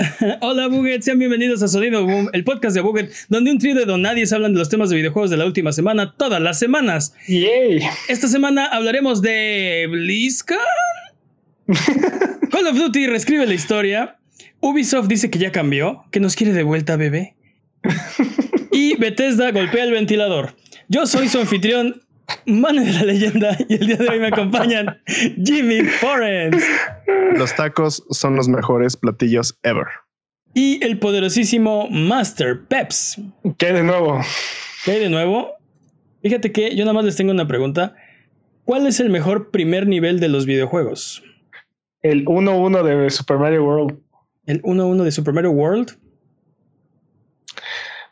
Hola Buget, sean bienvenidos a Sonido Boom, el podcast de Buget, donde un trío de donadies hablan de los temas de videojuegos de la última semana, todas las semanas. Yay. Esta semana hablaremos de BlizzCon. Call of Duty reescribe la historia. Ubisoft dice que ya cambió, que nos quiere de vuelta, bebé. Y Bethesda golpea el ventilador. Yo soy su anfitrión, Mane de la leyenda, y el día de hoy me acompañan Jimmy Forens Los tacos son los mejores platillos ever. y el poderosísimo Master Peps. ¿Qué de nuevo? ¿Qué hay de nuevo? Fíjate que yo nada más les tengo una pregunta. ¿Cuál es el mejor primer nivel de los videojuegos? El 1-1 de Super Mario World. ¿El 1-1 de Super Mario World?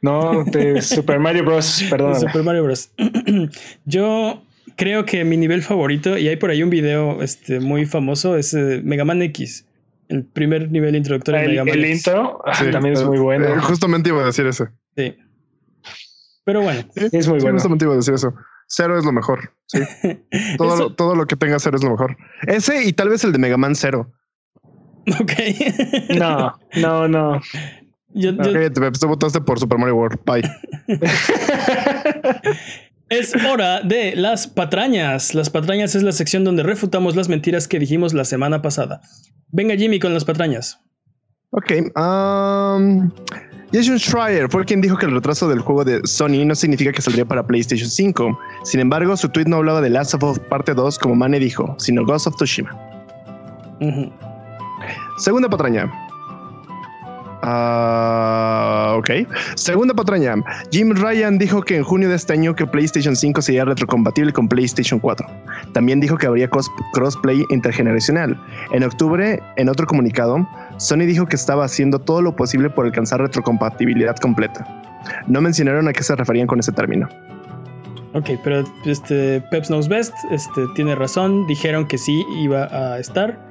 No, de Super Mario Bros. Perdón. Super Mario Bros. Yo creo que mi nivel favorito, y hay por ahí un video este, muy famoso, es eh, Mega Man X. El primer nivel introductorio de Mega Man el X. intro ah, Sí, también es muy bueno. eh, justamente iba a decir eso. Sí. Pero bueno, Es muy Sí, bueno. justamente iba a decir eso. Cero es lo mejor. Sí. Todo, Eso- lo, todo lo que tenga cero es lo mejor. Ese y tal vez el de Mega Man Cero. ok. No, no, no. Yo- votaste por Super Mario World. Bye. Es hora de las patrañas. Las patrañas es la sección donde refutamos las mentiras que dijimos la semana pasada. Venga Jimmy con las patrañas. Ok. um, Jason Schreier fue quien dijo que el retraso del juego de Sony no significa que saldría para PlayStation 5. Sin embargo, su tweet no hablaba de Last of Us Parte 2 como Mane dijo, sino Ghost of Tsushima. Segunda patraña. Ah, ok. Segunda patraña. Jim Ryan dijo que en junio de este año que PlayStation 5 sería retrocompatible con PlayStation 4. También dijo que habría crossplay intergeneracional. En octubre, en otro comunicado, Sony dijo que estaba haciendo todo lo posible por alcanzar retrocompatibilidad completa. No mencionaron a qué se referían con ese término. Ok, pero este Peps Knows Best este, tiene razón. Dijeron que sí iba a estar.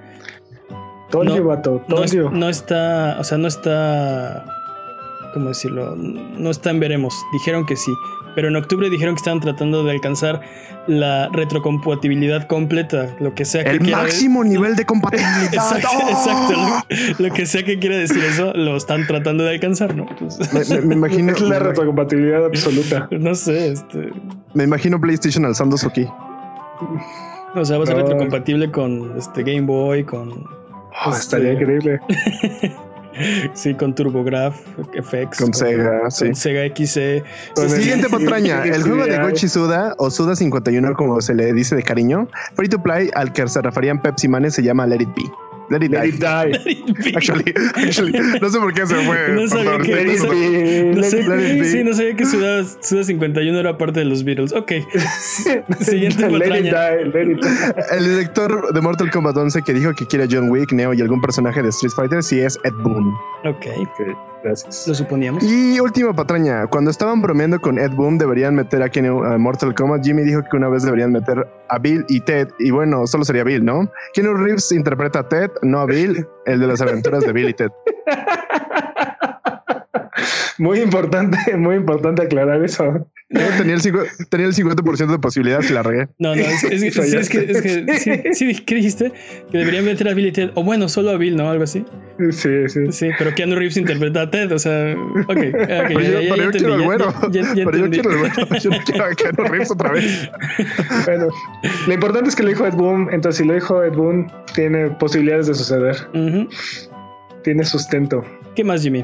Told No, you, vato. No, Told es- you. no está, o sea, no está, ¿cómo decirlo? No está en veremos. Dijeron que sí, pero en octubre dijeron que estaban tratando de alcanzar la retrocompatibilidad completa, lo que sea que El quiera máximo nivel de compatibilidad. Exacto, ¡Oh! exacto. Lo, lo que sea que quiera decir eso, lo están tratando de alcanzar, ¿no? Pues, Me, me- me imagino, Es la retrocompatibilidad absoluta. no sé, este, me imagino PlayStation alzando su ki. o sea, va a ser No. retrocompatible con este Game Boy, con Oh, estaría increíble. sí, con TurboGraph, FX, Con Sega, sí. con Sega XE. Con el- Siguiente patraña. El juego de Goichi Suda o Suda 51 como se le dice de cariño, free to play al que se referían Pepsi Manes se llama Let It Be. Let It Let Die. it die. Actually, actually, no sé por qué se fue. No sabía que- Let it. No Let sé, it let it sí, no sabía que Suda, Suda 51 era parte de los Beatles. Ok. Siguiente Let it die. Let it die. El director de Mortal Kombat 11 que dijo que quiere a John Wick, Neo y algún personaje de Street Fighter sí es Ed Boon. Ok, Ok, gracias. lo suponíamos. Y última patraña, cuando estaban bromeando con Ed Boon deberían meter a Keanu a Mortal Kombat, Jimmy dijo que una vez deberían meter a Bill y Ted, y bueno, solo sería Bill, ¿no? Keanu Reeves interpreta a Ted, no a Bill, el de las aventuras de Bill y Ted. Muy importante, muy importante aclarar eso. No, tenía, el cincu- tenía el 50% de posibilidades y la regué. No, no, es, es- sí, es que, es que sí, sí, ¿qué dijiste? Que deberían meter a Bill y Ted. O bueno, solo a Bill, ¿no? Algo así. Sí, sí. Sí, pero Keanu Reeves interpreta a Ted, o sea, ok. okay Pero ya- yo, ya- ya pero yo entendí, quiero ya- güero. ya- ya- ya Pero yo quiero al güero. Yo no quiero a Keanu Reeves otra vez. Bueno, lo importante es que lo dijo Ed Boon. Entonces, si lo dijo Ed Boon, tiene posibilidades de suceder. Ujú. Tiene sustento. ¿Qué más, Jimmy?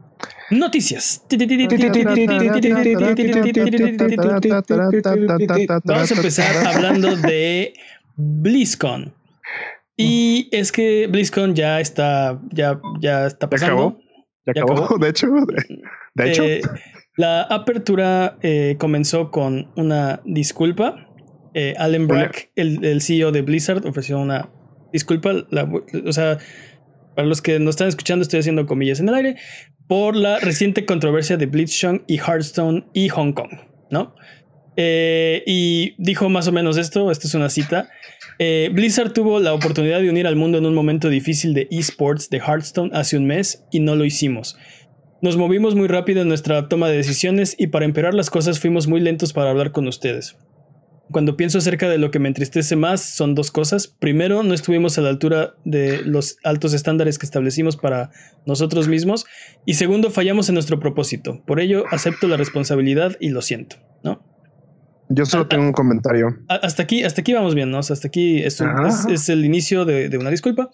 noticias. Vamos a empezar hablando de BlizzCon. Y es que BlizzCon ya está, ya, ya está ¿Ya pasando. acabó? Ya ¿Ya acabó, de hecho. De, hecho, Eh, la apertura eh, comenzó con una disculpa. Eh, Allen Brack, el, CEO de Blizzard, ofreció una disculpa. o sea, para los que nos están escuchando, estoy haciendo comillas en el aire. Por la reciente controversia de BlizzCon y Hearthstone y Hong Kong. ¿no? Eh, y dijo más o menos esto, esto es una cita. Eh, Blizzard tuvo la oportunidad de unir al mundo en un momento difícil de esports de Hearthstone hace un mes y no lo hicimos. Nos movimos muy rápido en nuestra toma de decisiones y para empeorar las cosas fuimos muy lentos para hablar con ustedes. Cuando pienso acerca de lo que me entristece más son dos cosas. Primero, no estuvimos a la altura de los altos estándares que establecimos para nosotros mismos. Y segundo, fallamos en nuestro propósito. Por ello, acepto la responsabilidad y lo siento, ¿no? Yo solo tengo un comentario. Hasta aquí, hasta aquí vamos bien, ¿no? hasta aquí es, es, el inicio de, de, una disculpa.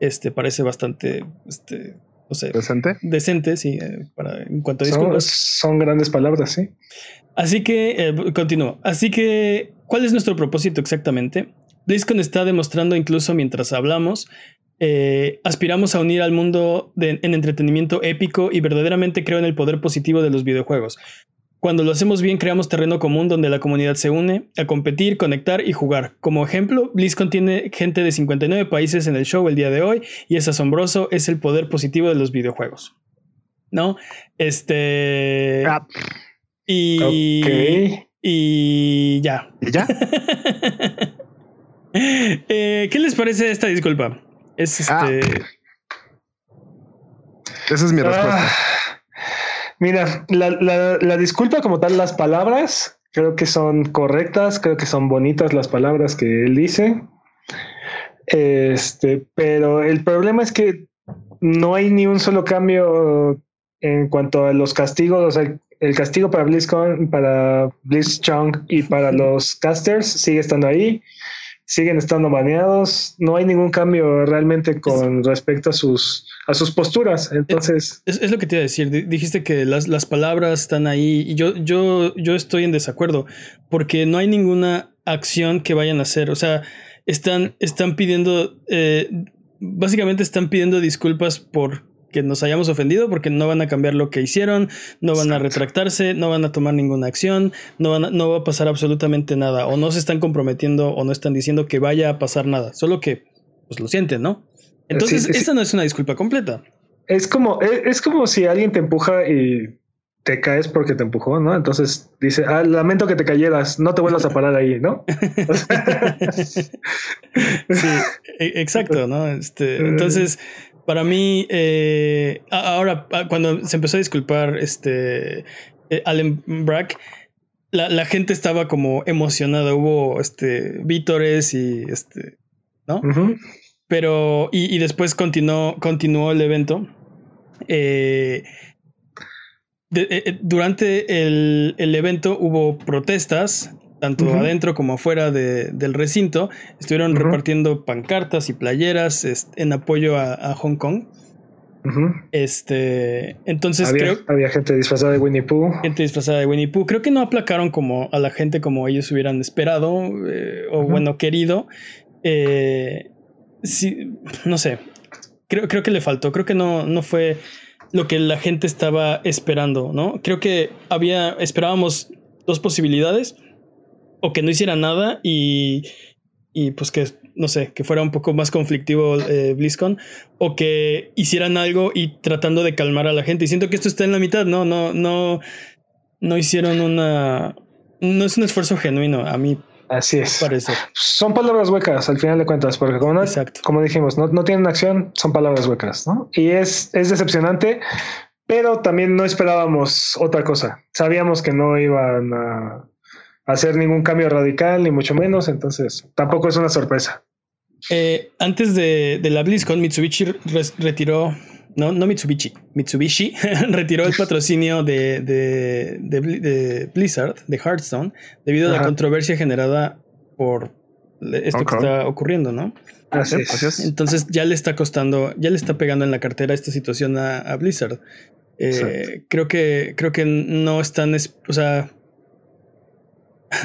Este parece bastante, este, no sé. Decente. Decente, sí, eh, para, en cuanto a disculpas. Son, grandes palabras, sí. Así que, eh, continúo. Así que, ¿cuál es nuestro propósito exactamente? BlizzCon está demostrando, incluso mientras hablamos, eh, aspiramos a unir al mundo en entretenimiento épico y verdaderamente creo en el poder positivo de los videojuegos. Cuando lo hacemos bien, creamos terreno común donde la comunidad se une a competir, conectar y jugar. Como ejemplo, BlizzCon tiene gente de 59 países en el show el día de hoy y es asombroso, es el poder positivo de los videojuegos. ¿No? Este. Ah. Y. Y ya. ¿Y ya? Eh, ¿Qué les parece esta disculpa? Es ah. este. Esa es mi respuesta. Ah. Mira, la, disculpa como tal, las palabras creo que son correctas, creo que son bonitas las palabras que él dice. Este, pero el problema es que no hay ni un solo cambio en cuanto a los castigos, o sea, el castigo para BlizzCon, para BlizzChung y para los casters sigue estando ahí siguen estando baneados, no hay ningún cambio realmente con respecto a sus, a sus posturas. Entonces. Es, lo que te iba a decir. Dijiste que las, las palabras están ahí y yo, yo, yo estoy en desacuerdo porque no hay ninguna acción que vayan a hacer. O sea, están, están pidiendo. Eh, básicamente están pidiendo disculpas por que nos hayamos ofendido porque no van a cambiar lo que hicieron, no van a retractarse, no van a tomar ninguna acción, no, van no va a pasar absolutamente nada, o no se están comprometiendo o no están diciendo que vaya a pasar nada, solo que pues lo sienten, ¿no? Entonces, esta no es una disculpa completa. Es como, es, es, como si alguien te empuja y te caes porque te empujó, ¿no? Entonces dice, ah, lamento que te cayeras, no te vuelvas a parar ahí, ¿no? sí, e, exacto, ¿no? Este, entonces, para mí, eh, ahora, cuando se empezó a disculpar este, eh, Allen Brack, la, gente estaba como emocionada. Hubo este, vítores y este, ¿no? Pero, y, después continuó, continuó el evento. Eh, durante el, el, evento hubo protestas tanto adentro como afuera del recinto, estuvieron repartiendo pancartas y playeras en apoyo a, Hong Kong. Este, entonces había, creo había gente disfrazada de Winnie Pooh. Gente disfrazada de Winnie Pooh. Creo que no aplacaron como a la gente como ellos hubieran esperado eh, o bueno querido. Eh, sí, no sé. Creo, creo que le faltó. Creo que no, no fue lo que la gente estaba esperando, ¿no? Creo que había esperábamos dos posibilidades o que no hiciera nada y, y pues que, no sé, que fuera un poco más conflictivo eh, BlizzCon, o que hicieran algo y tratando de calmar a la gente. Y siento que esto está en la mitad, ¿no? No, no, no hicieron una... No es un esfuerzo genuino, a mí Así es. Parece. Son palabras huecas al final de cuentas, porque como, no, como dijimos, no, no, tienen acción, son palabras huecas, ¿no? Y es, es decepcionante, pero también no esperábamos otra cosa. Sabíamos que no iban a, hacer ningún cambio radical, ni mucho menos, entonces tampoco es una sorpresa. Eh, antes de, la BlizzCon, Mitsubishi retiró, no, no Mitsubishi, Mitsubishi retiró el patrocinio de, de, Blizzard, de Hearthstone, debido a la controversia generada por esto que está ocurriendo, ¿no? Así es. Entonces ya le está costando, ya le está pegando en la cartera esta situación a, Blizzard. Eh, creo que creo que no están, o sea,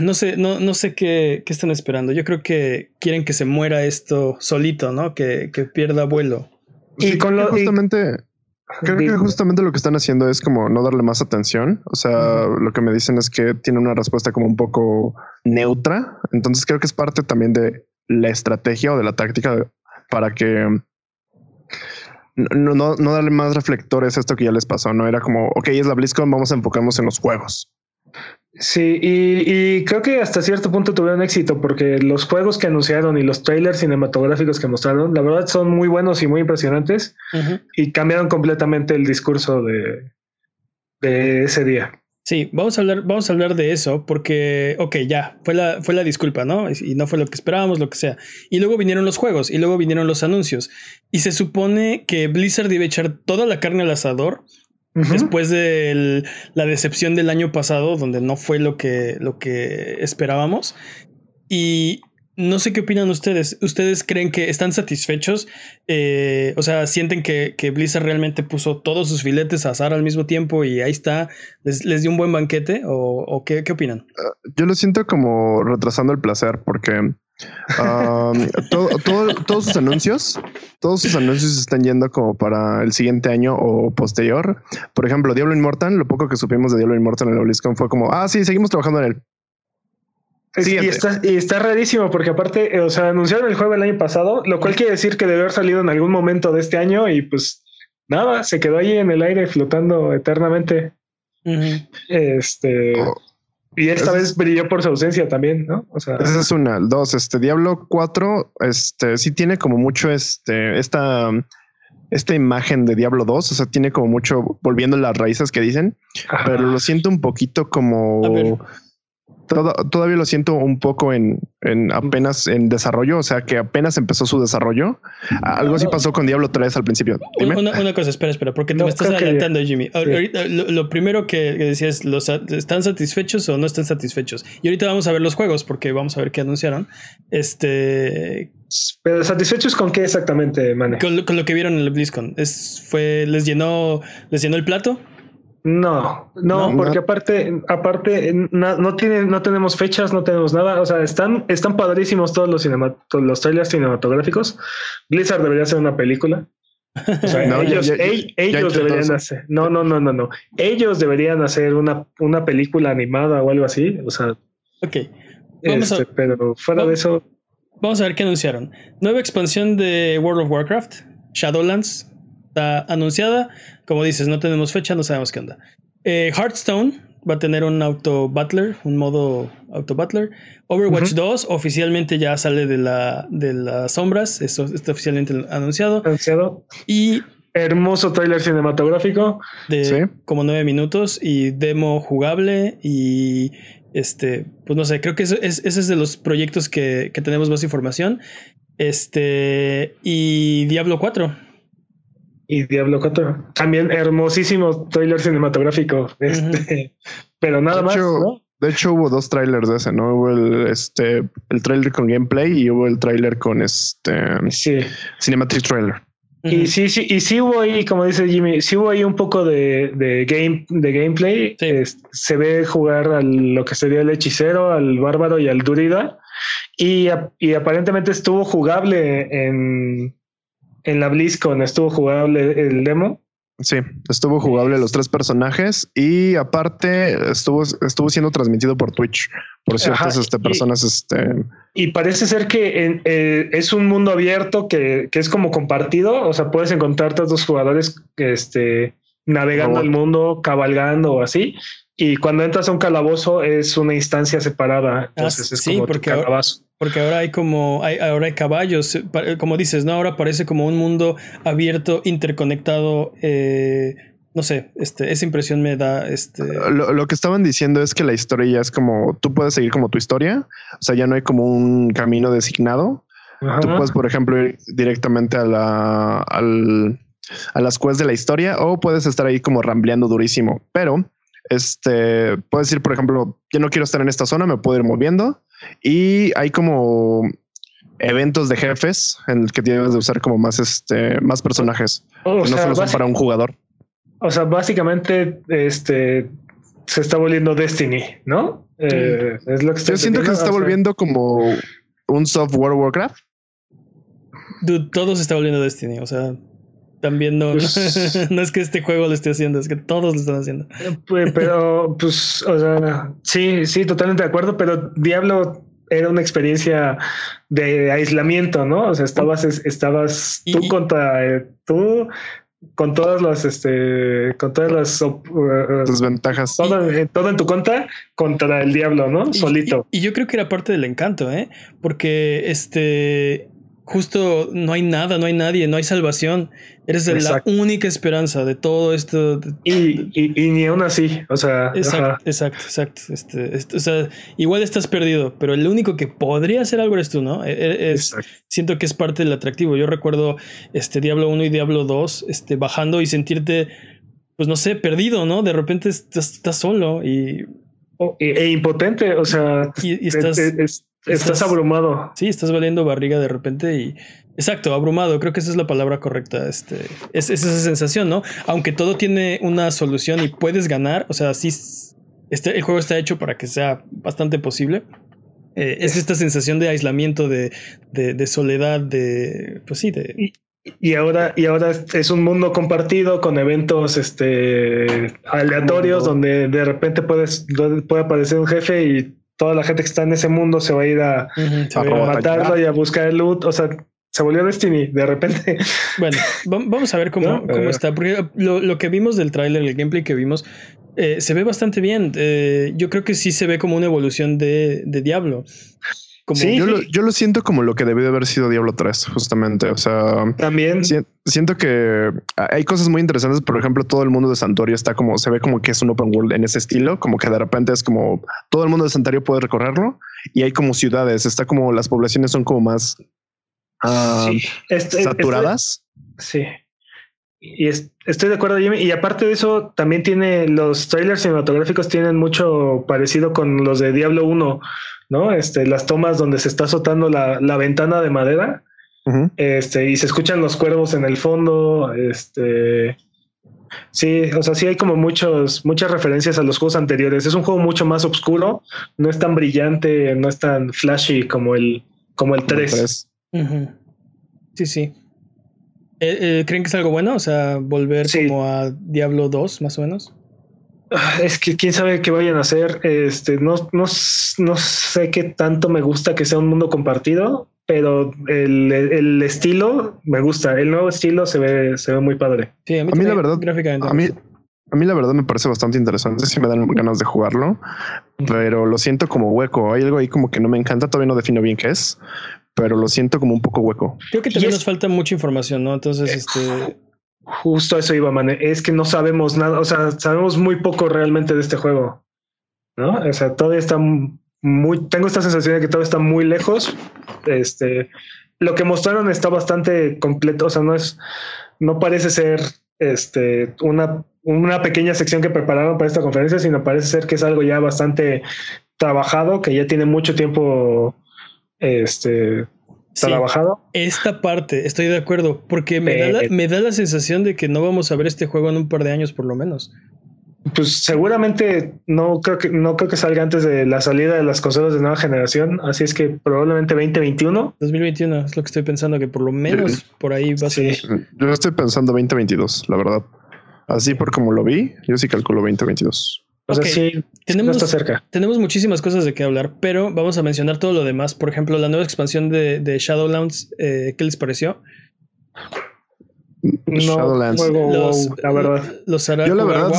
no sé, no, no sé qué, qué, están esperando. Yo creo que quieren que se muera esto solito, ¿no? Que, que pierda vuelo. Y con lo justamente, creo que justamente lo que están haciendo es como no darle más atención. O sea, lo que me dicen es que tiene una respuesta como un poco neutra. Entonces creo que es parte también de la estrategia o de la táctica para que no, no, no darle más reflectores a esto que ya les pasó. No era como, ok, es la BlizzCon, vamos a enfocarnos en los juegos. Sí, y, y, creo que hasta cierto punto tuvieron éxito porque los juegos que anunciaron y los trailers cinematográficos que mostraron, la verdad son muy buenos y muy impresionantes y cambiaron completamente el discurso de, de ese día. Sí, vamos a hablar, vamos a hablar de eso porque, ok, ya, fue la, fue la disculpa, ¿no? Y no fue lo que esperábamos, lo que sea. Y luego vinieron los juegos y luego vinieron los anuncios. Y se supone que Blizzard debe echar toda la carne al asador Después de la decepción del año pasado, donde no fue lo que, lo que esperábamos. Y no sé qué opinan ustedes. ¿Ustedes creen que están satisfechos? Eh, o sea, ¿sienten que, que, Blizzard realmente puso todos sus filetes a azar al mismo tiempo y ahí está? ¿Les, dio un buen banquete? ¿O, qué, qué, opinan? Ah, yo lo siento como retrasando el placer porque todos sus anuncios, todos sus anuncios están yendo como para el siguiente año o posterior. Por ejemplo, Diablo Immortal, lo poco que supimos de Diablo Immortal en el BlizzCon fue como, ah, sí, seguimos trabajando en él. Y está, y está, rarísimo porque aparte, o sea, anunciaron el juego el año pasado, lo cual quiere decir que debe haber salido en algún momento de este año y pues nada, se quedó ahí en el aire flotando eternamente. Este. Oh. Y esta vez brilló por su ausencia también, ¿no? O sea, esa es una. Dos, este Diablo 4, este sí tiene como mucho este, esta, esta imagen de Diablo 2, o sea, tiene como mucho volviendo las raíces que dicen, pero lo siento un poquito como todavía lo siento un poco en, apenas en desarrollo, o sea que apenas empezó su desarrollo. Algo así pasó con Diablo 3 al principio. Una, cosa, espera, espera, porque te me estás adelantando, Jimmy. lo, primero que, decías, ¿los, ¿están satisfechos o no están satisfechos? Y ahorita vamos a ver los juegos porque vamos a ver qué anunciaron. Este. Pero satisfechos con qué exactamente, Mane? Con, lo que vieron en el BlizzCon. Es, fue, les llenó, les llenó el plato. No, no, porque aparte, aparte, no, no, tiene, no tenemos fechas, no tenemos nada. O sea, están, están padrísimos todos los, los trailers cinematográficos. Blizzard debería hacer una película. O sea, ellos, ellos deberían hacer. No, no, no, no, no. Ellos deberían hacer una, una película animada o algo así. O sea. Ok. Vamos este, pero fuera de eso. Vamos a ver qué anunciaron. Nueva expansión de World of Warcraft, Shadowlands, está anunciada. Como dices, no tenemos fecha, no sabemos qué onda. Eh, Hearthstone va a tener un auto butler, un modo auto butler. Overwatch 2 oficialmente ya sale de, la, de las sombras, eso está oficialmente anunciado. Anunciado. Y hermoso trailer cinematográfico de como nueve minutos y demo jugable y este, pues no sé, creo que ese es, de los proyectos que, que, tenemos más información. Este, y Diablo 4, y Diablo 4. También hermosísimo trailer cinematográfico. Este, pero nada más. De hecho, hubo dos trailers de ese, ¿no? Hubo el, este, el trailer con gameplay y hubo el trailer con este sí. Cinematic Trailer. Y sí, sí, y sí hubo ahí, como dice Jimmy, sí hubo ahí un poco de, de game, de gameplay. se ve jugar a lo que sería el hechicero, al bárbaro y al durida. Y, y aparentemente estuvo jugable en, en la BlizzCon estuvo jugable el demo. Sí, estuvo jugable los tres personajes y aparte estuvo, estuvo siendo transmitido por Twitch por ciertas este, personas. Y, este... y parece ser que eh, es un mundo abierto que, que, es como compartido. O sea, puedes encontrar todos los jugadores este, navegando el mundo, cabalgando o así. Y cuando entras a un calabozo es una instancia separada. Ah, Entonces es como porque calabazo. Porque ahora hay como, hay, ahora hay caballos, como dices, ¿no? Ahora parece como un mundo abierto, interconectado. Eh, no sé, este, esa impresión me da. Este... Lo, que estaban diciendo es que la historia ya es como, tú puedes seguir como tu historia, o sea, ya no hay como un camino designado. Tú puedes, por ejemplo, ir directamente a la, al, a las quests de la historia o puedes estar ahí como rambleando durísimo, pero este, puedes decir, por ejemplo, yo no quiero estar en esta zona, me puedo ir moviendo y hay como eventos de jefes en el que tienes de usar como más, este, más personajes no solo son para un jugador. O sea, básicamente, este se está volviendo Destiny, ¿no? Eh, es lo que Yo siento que se está volviendo como un software Warcraft. todo se está volviendo Destiny. O sea, también no, pues no es que este juego lo esté haciendo, es que todos lo están haciendo. Eh, pero, pues, o sea, sí, sí, totalmente de acuerdo, pero Diablo era una experiencia de aislamiento, ¿no? O sea, estabas, estabas tú contra eh, tú, con todas las, este, con todas las uh, desventajas. Todo, eh, todo, en tu contra contra el diablo, ¿no? Solito. Y, y, yo creo que era parte del encanto, ¿eh? Porque este justo no hay nada, no hay nadie, no hay salvación. Eres la única esperanza de todo esto. Y, y, ni aún así, o sea. Exacto, exacto, exacto. Este, este, o sea, igual estás perdido, pero el único que podría hacer algo eres tú, ¿no? E, e, es, siento que es parte del atractivo. Yo recuerdo este Diablo 1 y Diablo 2 este, bajando y sentirte, pues no sé, perdido, ¿no? De repente estás, solo y. e, impotente, o sea. Y, estás. Estás, abrumado. Sí, estás valiendo barriga de repente y. Exacto, abrumado. Creo que esa es la palabra correcta. Este, es, esa sensación, ¿no? Aunque todo tiene una solución y puedes ganar, o sea, sí. Este, el juego está hecho para que sea bastante posible. Eh, es esta sensación de aislamiento, de, de, soledad, de. Pues sí, de. Y, ahora, y ahora es un mundo compartido con eventos este, aleatorios donde de repente puedes, puede aparecer un jefe y toda la gente que está en ese mundo se va a ir a, matarlo y a buscar el loot. O sea, se volvió Destiny de repente. Bueno, vamos a ver cómo, cómo está. Porque lo, que vimos del tráiler, el gameplay que vimos, eh, se ve bastante bien. Eh, yo creo que sí se ve como una evolución de, de Diablo sí, yo, Lo, yo lo siento como lo que debió de haber sido Diablo 3, justamente. O sea, también siento que hay cosas muy interesantes. Por ejemplo, todo el mundo de Santorio está como se ve como que es un open world en ese estilo, como que de repente es como todo el mundo de Santorio puede recorrerlo y hay como ciudades. Está como las poblaciones son como más ah, este, saturadas. sí. Y estoy de acuerdo, Jimmy. Y aparte de eso, también tiene los trailers cinematográficos tienen mucho parecido con los de Diablo 1. ¿no? Este, las tomas donde se está azotando la, la ventana de madera. Este, y se escuchan los cuervos en el fondo. Este. Sí, o sea, sí hay como muchos, muchas referencias a los juegos anteriores. Es un juego mucho más oscuro, no es tan brillante, no es tan flashy como el, como el 3. Sí, sí. Eh, eh, ¿Creen que es algo bueno? O sea, volver como a Diablo 2, más o menos. Ah, es que quién sabe qué vayan a hacer. Este, no, no, no sé qué tanto me gusta que sea un mundo compartido, pero el, el, estilo me gusta. El nuevo estilo se ve, se ve muy padre. Sí, a mí, la verdad, gráficamente. A mí, a mí la verdad me parece bastante interesante. Si me dan ganas de jugarlo, pero lo siento como hueco. Hay algo ahí como que no me encanta. Todavía no defino bien qué es, pero lo siento como un poco hueco. Creo que también nos falta mucha información, ¿no? Entonces, eh, este Justo eso iba, man. Es que no sabemos nada, o sea, sabemos muy poco realmente de este juego, ¿no? O sea, todavía está muy, tengo esta sensación de que todo está muy lejos. Este, lo que mostraron está bastante completo, o sea, no es, no parece ser, este, una, una pequeña sección que prepararon para esta conferencia, sino parece ser que es algo ya bastante trabajado, que ya tiene mucho tiempo, este, trabajado. Esta parte, estoy de acuerdo, porque me, da la, eh, me da la sensación de que no vamos a ver este juego en un par de años por lo menos. Pues seguramente no creo que no creo que salga antes de la salida de las consolas de nueva generación, así es que probablemente 2021. 2021 es lo que estoy pensando que por lo menos por ahí va a ser. Yo estoy pensando 2022, la verdad. Así por como lo vi, yo sí calculo 2022. O sea, sí, tenemos, cerca. tenemos muchísimas cosas de qué hablar, pero vamos a mencionar todo lo demás. Por ejemplo, la nueva expansión de, de Shadowlands, eh, ¿qué les pareció? No, Shadowlands. los, la verdad. Los yo la verdad,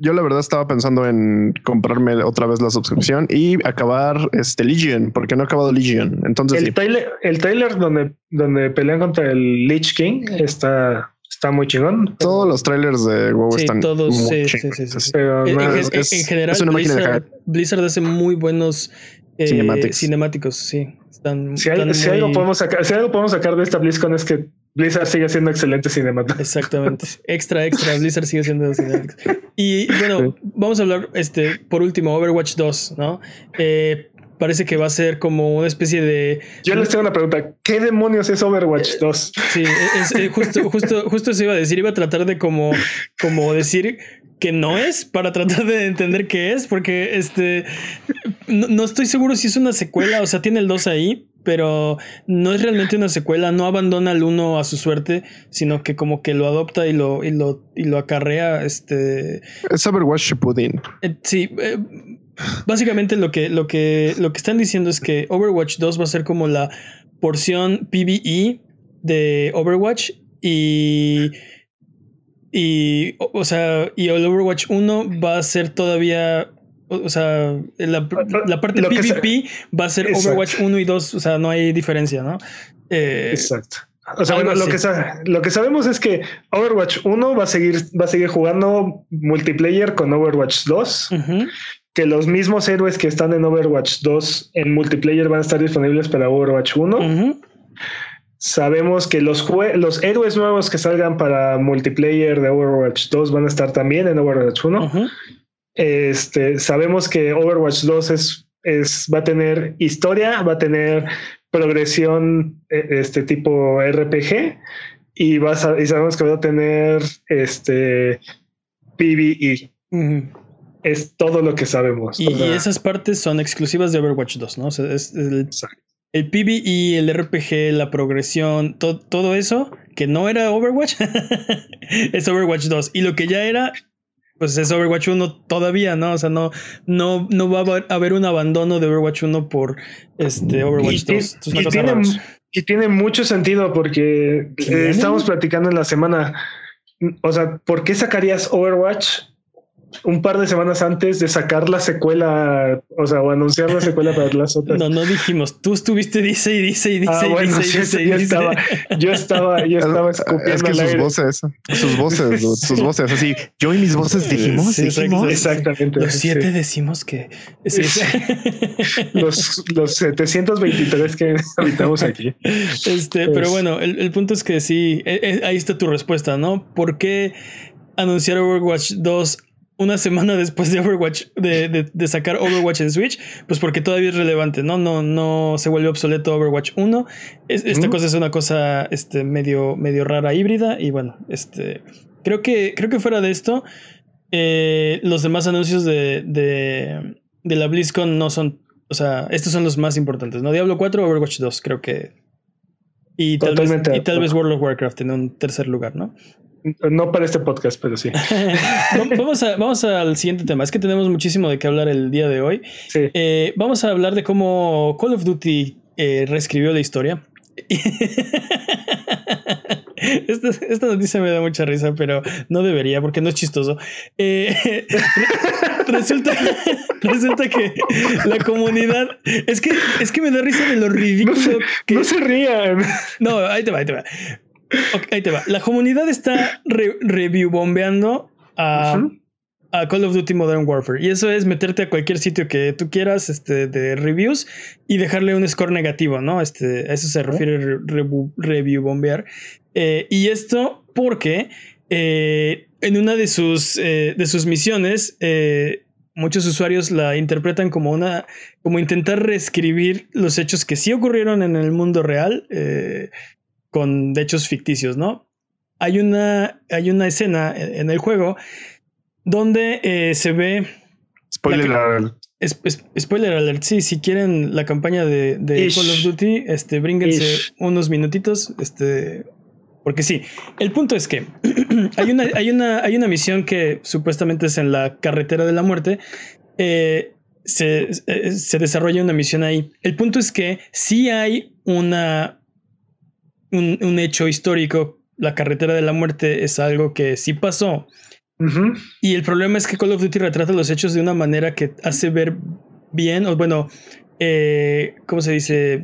yo la verdad estaba pensando en comprarme otra vez la suscripción y acabar este Legion, porque no he acabado Legion. Entonces, el, trailer, el trailer donde, donde pelean contra el Lich King está está muy chingón. Todos los trailers de WoW están todos, muy sí, sí, sí, en, general, Blizzard, hace muy buenos eh, cinemáticos, sí. Están, si, algo podemos sacar, si algo podemos sacar de esta BlizzCon es que Blizzard sigue siendo excelente cinemático. Exactamente. Extra, extra. Blizzard sigue siendo cinemático. Y bueno, vamos a hablar, este, por último, Overwatch 2, ¿no? Eh, parece que va a ser como una especie de. Yo les tengo una pregunta: ¿qué demonios es Overwatch 2? Sí, es, eh, justo, justo, justo eso iba a decir. Iba a tratar de como, como decir que no es para tratar de entender qué es, porque este no, estoy seguro si es una secuela, o sea, tiene el 2 ahí, pero no es realmente una secuela, no abandona al 1 a su suerte, sino que como que lo adopta y lo, y lo, y lo acarrea. Este. Es Overwatch Pudding. Eh, sí. Eh, Básicamente lo que, lo, que, lo que están diciendo es que Overwatch 2 va a ser como la porción PvE de Overwatch y y, o, sea, y el Overwatch 1 va a ser todavía o sea, la, la parte PvP va a ser Overwatch 1 y 2, o sea, no hay diferencia, ¿no? Eh, Exacto. O sea, bueno, lo que, lo que sabemos es que Overwatch 1 va a seguir, va a seguir jugando multiplayer con Overwatch 2. Que los mismos héroes que están en Overwatch 2 en multiplayer van a estar disponibles para Overwatch 1. Sabemos que los, los héroes nuevos que salgan para multiplayer de Overwatch 2 van a estar también en Overwatch 1. Este, sabemos que Overwatch 2 es, es, va a tener historia, va a tener progresión e, este tipo RPG y, va y sabemos que va a tener este PvE. Es todo lo que sabemos. Y, esas partes son exclusivas de Overwatch 2, ¿no? es, el, el PvE, el RPG, la progresión, todo eso que no era Overwatch es Overwatch 2. Y lo que ya era pues es Overwatch 1 todavía, ¿no? O sea, no, no, no va a haber un abandono de Overwatch 1 por este Overwatch 2. y, tiene, mucho sentido porque eh, estamos platicando en la semana. O sea, ¿por qué sacarías Overwatch un par de semanas antes de sacar la secuela, o sea, o anunciar la secuela para las otras. No, no dijimos, tú estuviste dice y dice y dice ah, y dice, y dice, yo, Estaba, yo estaba, yo estaba escupiendo Es que sus voces, sus voces, sus voces, así, yo y mis voces dijimos, exactamente. Los siete decimos que los, los 723 que habitamos aquí. Este, pero pues bueno, el, el, punto es que sí, e, e, ahí está tu respuesta, ¿no? ¿Por qué anunciar Overwatch 2 una semana después de Overwatch, de, de, sacar Overwatch en Switch, pues porque todavía es relevante, ¿no? No, no se vuelve obsoleto Overwatch 1. esta cosa es una cosa este, medio, medio rara, híbrida. Y bueno, este. Creo que, creo que fuera de esto, eh, los demás anuncios de, de, de la BlizzCon no son. O sea, estos son los más importantes, ¿no? Diablo 4, Overwatch 2, creo que. Y tal, vez, y tal vez World of Warcraft en un tercer lugar, ¿no? No para este podcast, pero sí. vamos, a, vamos al siguiente tema. Es que tenemos muchísimo de qué hablar el día de hoy. Eh, vamos a hablar de cómo Call of Duty eh, reescribió la historia. esta, noticia me da mucha risa, pero no debería porque no es chistoso. Eh, resulta, resulta que la comunidad. Es que, es que me da risa de lo ridículo no se, que. No se rían. No, ahí te va, ahí te va ahí te va. La comunidad está review bombeando a, Call of Duty Modern Warfare. Y eso es meterte a cualquier sitio que tú quieras este, de reviews y dejarle un score negativo, ¿no? Este, a eso se refiere review bombear. Eh, y esto porque eh, en una de sus, eh, de sus misiones muchos usuarios la interpretan como una como intentar reescribir los hechos que sí ocurrieron en el mundo real con hechos ficticios, ¿no? Hay una, hay una escena en el juego donde eh, se ve... Spoiler alert. spoiler alert, sí, si quieren la campaña de, Call of Duty, este, brínguense unos minutitos, este, porque sí, el punto es que hay, una, hay, una, hay una misión que supuestamente es en la carretera de la muerte. Eh, se, eh, se, desarrolla una misión ahí. El punto es que sí hay una, un, hecho histórico. La carretera de la muerte es algo que sí pasó. Y el problema es que Call of Duty retrata los hechos de una manera que hace ver bien, o bueno, eh, ¿cómo se dice?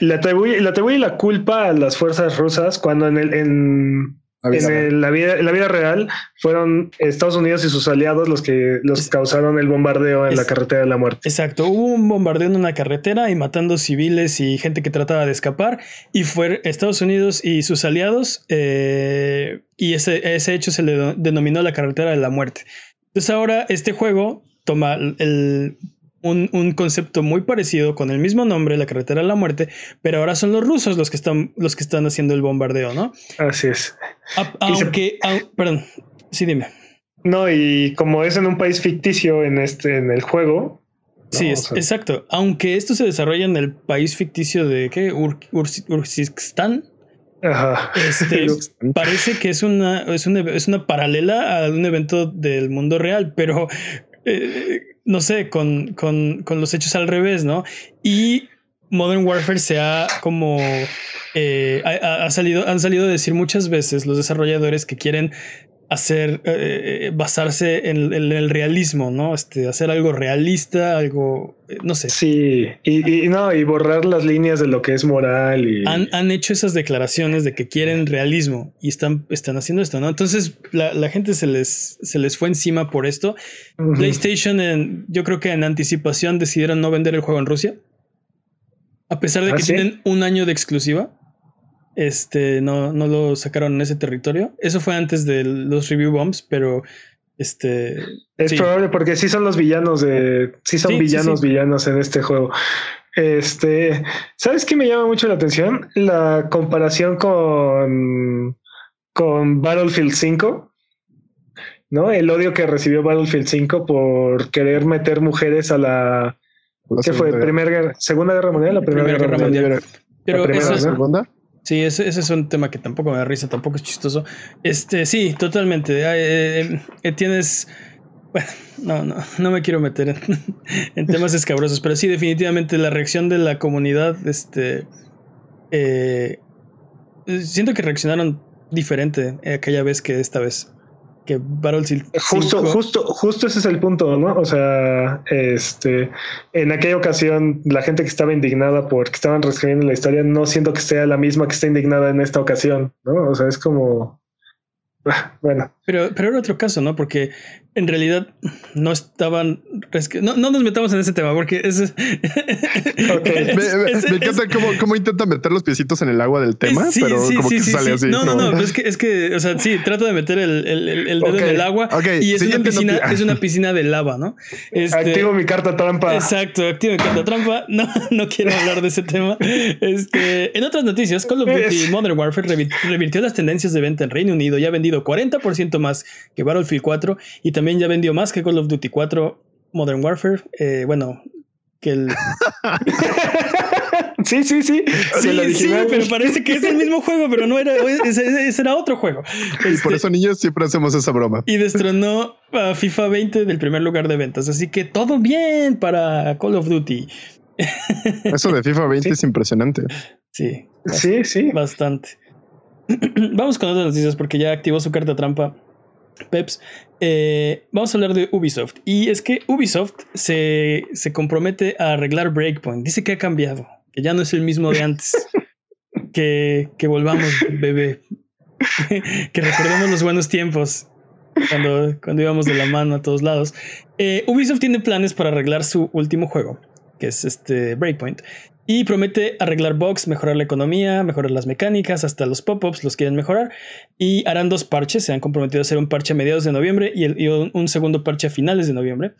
Le, atribuye, la culpa a las fuerzas rusas cuando en el, en, en la, vida, la vida real fueron Estados Unidos y sus aliados los que los causaron el bombardeo en la carretera de la muerte. Exacto, hubo un bombardeo en una carretera y matando civiles y gente que trataba de escapar y fue Estados Unidos y sus aliados eh, y ese, ese hecho se le denominó la carretera de la muerte. Entonces ahora este juego toma el un, concepto muy parecido con el mismo nombre, la carretera de la muerte, pero ahora son los rusos los que están, los que están haciendo el bombardeo, ¿no? Así es. aunque, perdón, sí, dime. No, y como es en un país ficticio en este, en el juego. Sí, es, exacto. Aunque esto se desarrolla en el país ficticio de ¿qué? Ur, Ajá. Este, parece que es una, es una, es una paralela a un evento del mundo real, pero eh, no sé, con, con, con, los hechos al revés, ¿no? Y Modern Warfare se ha como eh, ha, salido, han salido a decir muchas veces los desarrolladores que quieren hacer, eh, basarse en, el realismo, ¿no? Este, hacer algo realista, algo, eh, no sé. Sí, y, no, y borrar las líneas de lo que es moral. Y... Han, hecho esas declaraciones de que quieren realismo y están, están haciendo esto, ¿no? Entonces la, gente se les, se les fue encima por esto. PlayStation, en, yo creo que en anticipación decidieron no vender el juego en Rusia. A pesar de ¿Ah, que tienen un año de exclusiva este, no, no lo sacaron en ese territorio. Eso fue antes de los review bombs, pero este. Es probable porque sí son los villanos de. Sí son villanos, villanos en este juego. Este, ¿sabes qué me llama mucho la atención? La comparación con, con Battlefield 5. ¿No? El odio que recibió Battlefield 5 por querer meter mujeres a la. ¿Qué fue? Primera Segunda Guerra Mundial, la Primera, Guerra, Mundial. Pero ¿La segunda? Sí, ese, ese, es un tema que tampoco me da risa, tampoco es chistoso. Este, sí, totalmente. Eh, eh, tienes. Bueno, no, no, no me quiero meter en, temas escabrosos, pero sí, definitivamente la reacción de la comunidad, este. Eh, siento que reaccionaron diferente aquella vez que esta vez que Battlefield justo justo justo ese es el punto no o sea este en aquella ocasión la gente que estaba indignada porque estaban reescribiendo la historia no siento que sea la misma que está indignada en esta ocasión no o sea es como bueno. Pero, pero era otro caso, ¿no? Porque en realidad no estaban. No, no nos metamos en ese tema porque es. okay. me, encanta cómo, cómo, intenta meter los piecitos en el agua del tema, pero como que sale así. No, no, no, es que, es que, o sea, sí, trato de meter el, el, el dedo en el agua y es una, piscina, es una piscina de lava, ¿no? Este, activo mi carta trampa. Exacto, activo mi carta trampa. No, no quiero hablar de ese tema. Este, en otras noticias, Call of Duty Modern Warfare revirtió las tendencias de venta en Reino Unido y ha vendido 40% más que Battlefield 4 y también ya vendió más que Call of Duty 4 Modern Warfare. Eh, bueno, que el... sí, sí, sí. Sí, sí, pero parece que es el mismo juego, pero no era, ese, era otro juego. y por este, eso, niños, siempre hacemos esa broma. Y destronó a FIFA 20 del primer lugar de ventas. Así que todo bien para Call of Duty. Eso de FIFA 20 es impresionante. Sí. Sí, sí. Bastante. Vamos con otras noticias porque ya activó su carta trampa. Peps, eh, vamos a hablar de Ubisoft. Y es que Ubisoft se, se, compromete a arreglar Breakpoint. Dice que ha cambiado, que ya no es el mismo de antes. que, que volvamos, bebé. que recordemos los buenos tiempos. Cuando, cuando íbamos de la mano a todos lados. Eh, Ubisoft tiene planes para arreglar su último juego, que es este Breakpoint. Y promete arreglar bugs, mejorar la economía, mejorar las mecánicas, hasta los pop-ups los quieren mejorar. Y harán dos parches, se han comprometido a hacer un parche a mediados de noviembre y, un, segundo parche a finales de noviembre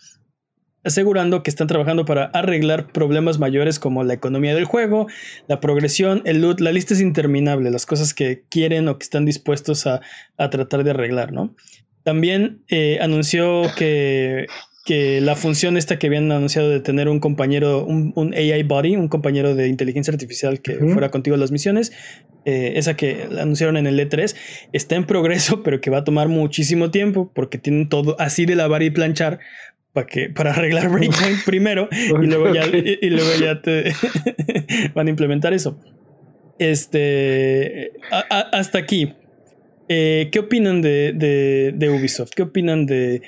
asegurando que están trabajando para arreglar problemas mayores como la economía del juego, la progresión, el loot, la lista es interminable, las cosas que quieren o que están dispuestos a, tratar de arreglar, ¿no? También eh, anunció que que la función esta que habían anunciado de tener un compañero, un, AI body, un compañero de inteligencia artificial que fuera contigo a las misiones, eh, esa que anunciaron en el E3, está en progreso, pero que va a tomar muchísimo tiempo porque tienen todo así de lavar y planchar para que para arreglar Breakpoint primero y luego ya, y, luego ya te van a implementar eso. Este, hasta aquí. Eh, ¿Qué opinan de, de, de Ubisoft? ¿Qué opinan de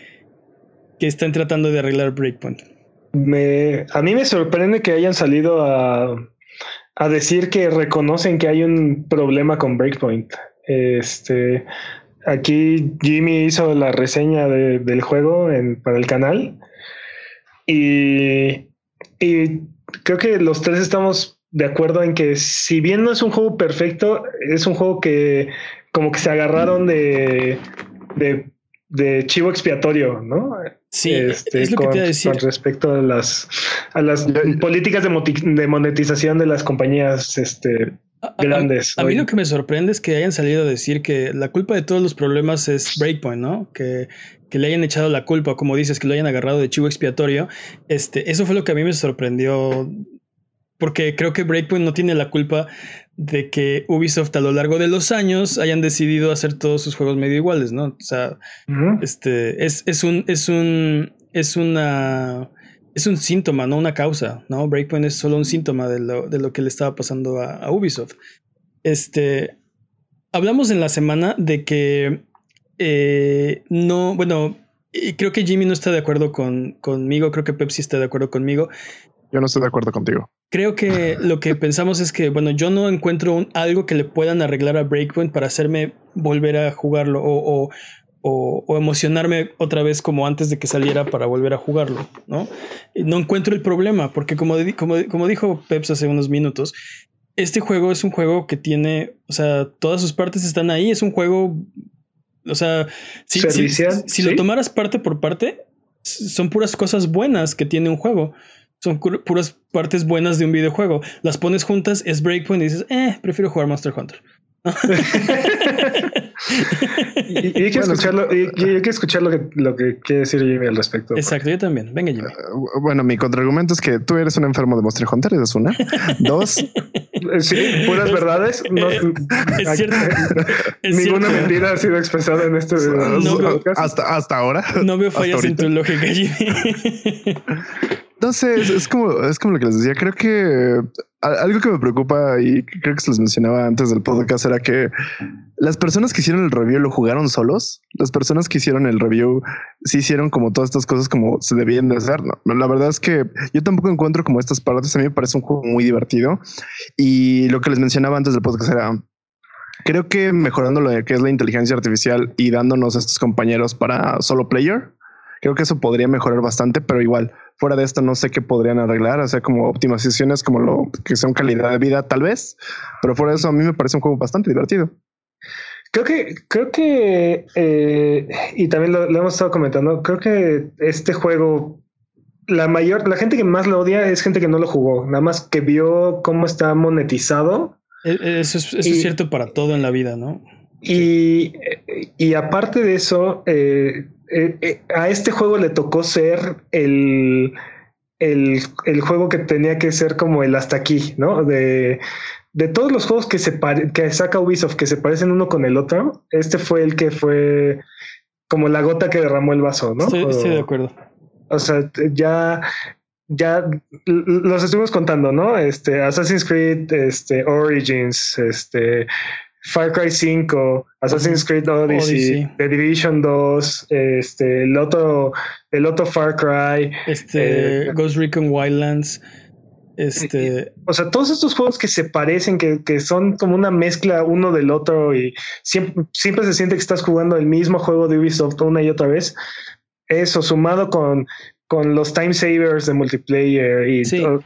que están tratando de arreglar Breakpoint. Me, a mí me sorprende que hayan salido a, a decir que reconocen que hay un problema con Breakpoint. Este, aquí Jimmy hizo la reseña del juego para el canal y, y creo que los tres estamos de acuerdo en que si bien no es un juego perfecto, es un juego que como que se agarraron de, de de chivo expiatorio, ¿no? Sí, este, es lo con, que te decir. Con respecto a las, a las políticas de, monetización de las compañías este, grandes. A, mí lo que me sorprende es que hayan salido a decir que la culpa de todos los problemas es Breakpoint, ¿no? Que, que le hayan echado la culpa, como dices, que lo hayan agarrado de chivo expiatorio. Este, eso fue lo que a mí me sorprendió porque creo que Breakpoint no tiene la culpa de que Ubisoft a lo largo de los años hayan decidido hacer todos sus juegos medio iguales, ¿no? O sea, este es, es un es un es una es un síntoma, no una causa, ¿no? Breakpoint es solo un síntoma de lo, de lo que le estaba pasando a, Ubisoft. Este, hablamos en la semana de que eh, no, bueno, creo que Jimmy no está de acuerdo con, conmigo, creo que Pepsi está de acuerdo conmigo. Yo no estoy de acuerdo contigo. Creo que lo que pensamos es que, bueno, yo no encuentro algo que le puedan arreglar a Breakpoint para hacerme volver a jugarlo o, o, emocionarme otra vez como antes de que saliera para volver a jugarlo, ¿no? No encuentro el problema, porque como, como, como dijo Peps hace unos minutos, este juego es un juego que tiene, o sea, todas sus partes están ahí, es un juego, o sea, si, si, lo tomaras parte por parte, son puras cosas buenas que tiene un juego. Son puras partes buenas de un videojuego. Las pones juntas, es Breakpoint y dices, eh, prefiero jugar Monster Hunter y, hay que escucharlo, y, hay que escuchar lo que, lo que quiere decir Jimmy al respecto. Exacto, yo también. Venga, Jimmy. Uh, bueno, mi contraargumento es que tú eres un enfermo de Monster Hunter, esa es una. Dos. sí, puras verdades. No, eh, es cierto. ninguna mentira ha sido expresada en este no hasta, hasta ahora. No veo fallas en tu lógica, Jimmy. No sé, es, como, es como lo que les decía. Creo que algo que me preocupa y creo que se los mencionaba antes del podcast era que las personas que hicieron el review lo jugaron solos. Las personas que hicieron el review sí hicieron como todas estas cosas como se debían de hacer. ¿no? La verdad es que yo tampoco encuentro como estas partes. A mí me parece un juego muy divertido y lo que les mencionaba antes del podcast era creo que mejorando lo que es la inteligencia artificial y dándonos a estos compañeros para solo player, creo que eso podría mejorar bastante, pero igual Fuera de esto, no sé qué podrían arreglar, o sea, como optimizaciones, como lo que son calidad de vida, tal vez. Pero fuera de eso, a mí me parece un juego bastante divertido. Creo que, creo que, eh, y también lo, hemos estado comentando, creo que este juego, la mayor, la gente que más lo odia es gente que no lo jugó, nada más que vio cómo está monetizado. E, e, eso es, cierto para todo en la vida, ¿no? Y, y aparte de eso, eh, eh, eh, a este juego le tocó ser el, el, juego que tenía que ser como el hasta aquí, ¿no? De, de todos los juegos que, se que saca Ubisoft que se parecen uno con el otro, este fue el que fue como la gota que derramó el vaso, ¿no? Estoy, de acuerdo. O sea, ya ya los estuvimos contando, ¿no? Este Assassin's Creed, este Origins, este Far Cry 5, Assassin's Creed Odyssey, The Division 2, este, el otro, el otro Far Cry, este, eh, Ghost Recon Wildlands. Este... O sea, todos estos juegos que se parecen, que, que, son como una mezcla uno del otro y siempre, siempre se siente que estás jugando el mismo juego de Ubisoft una y otra vez. Eso sumado con, con los time savers de multiplayer y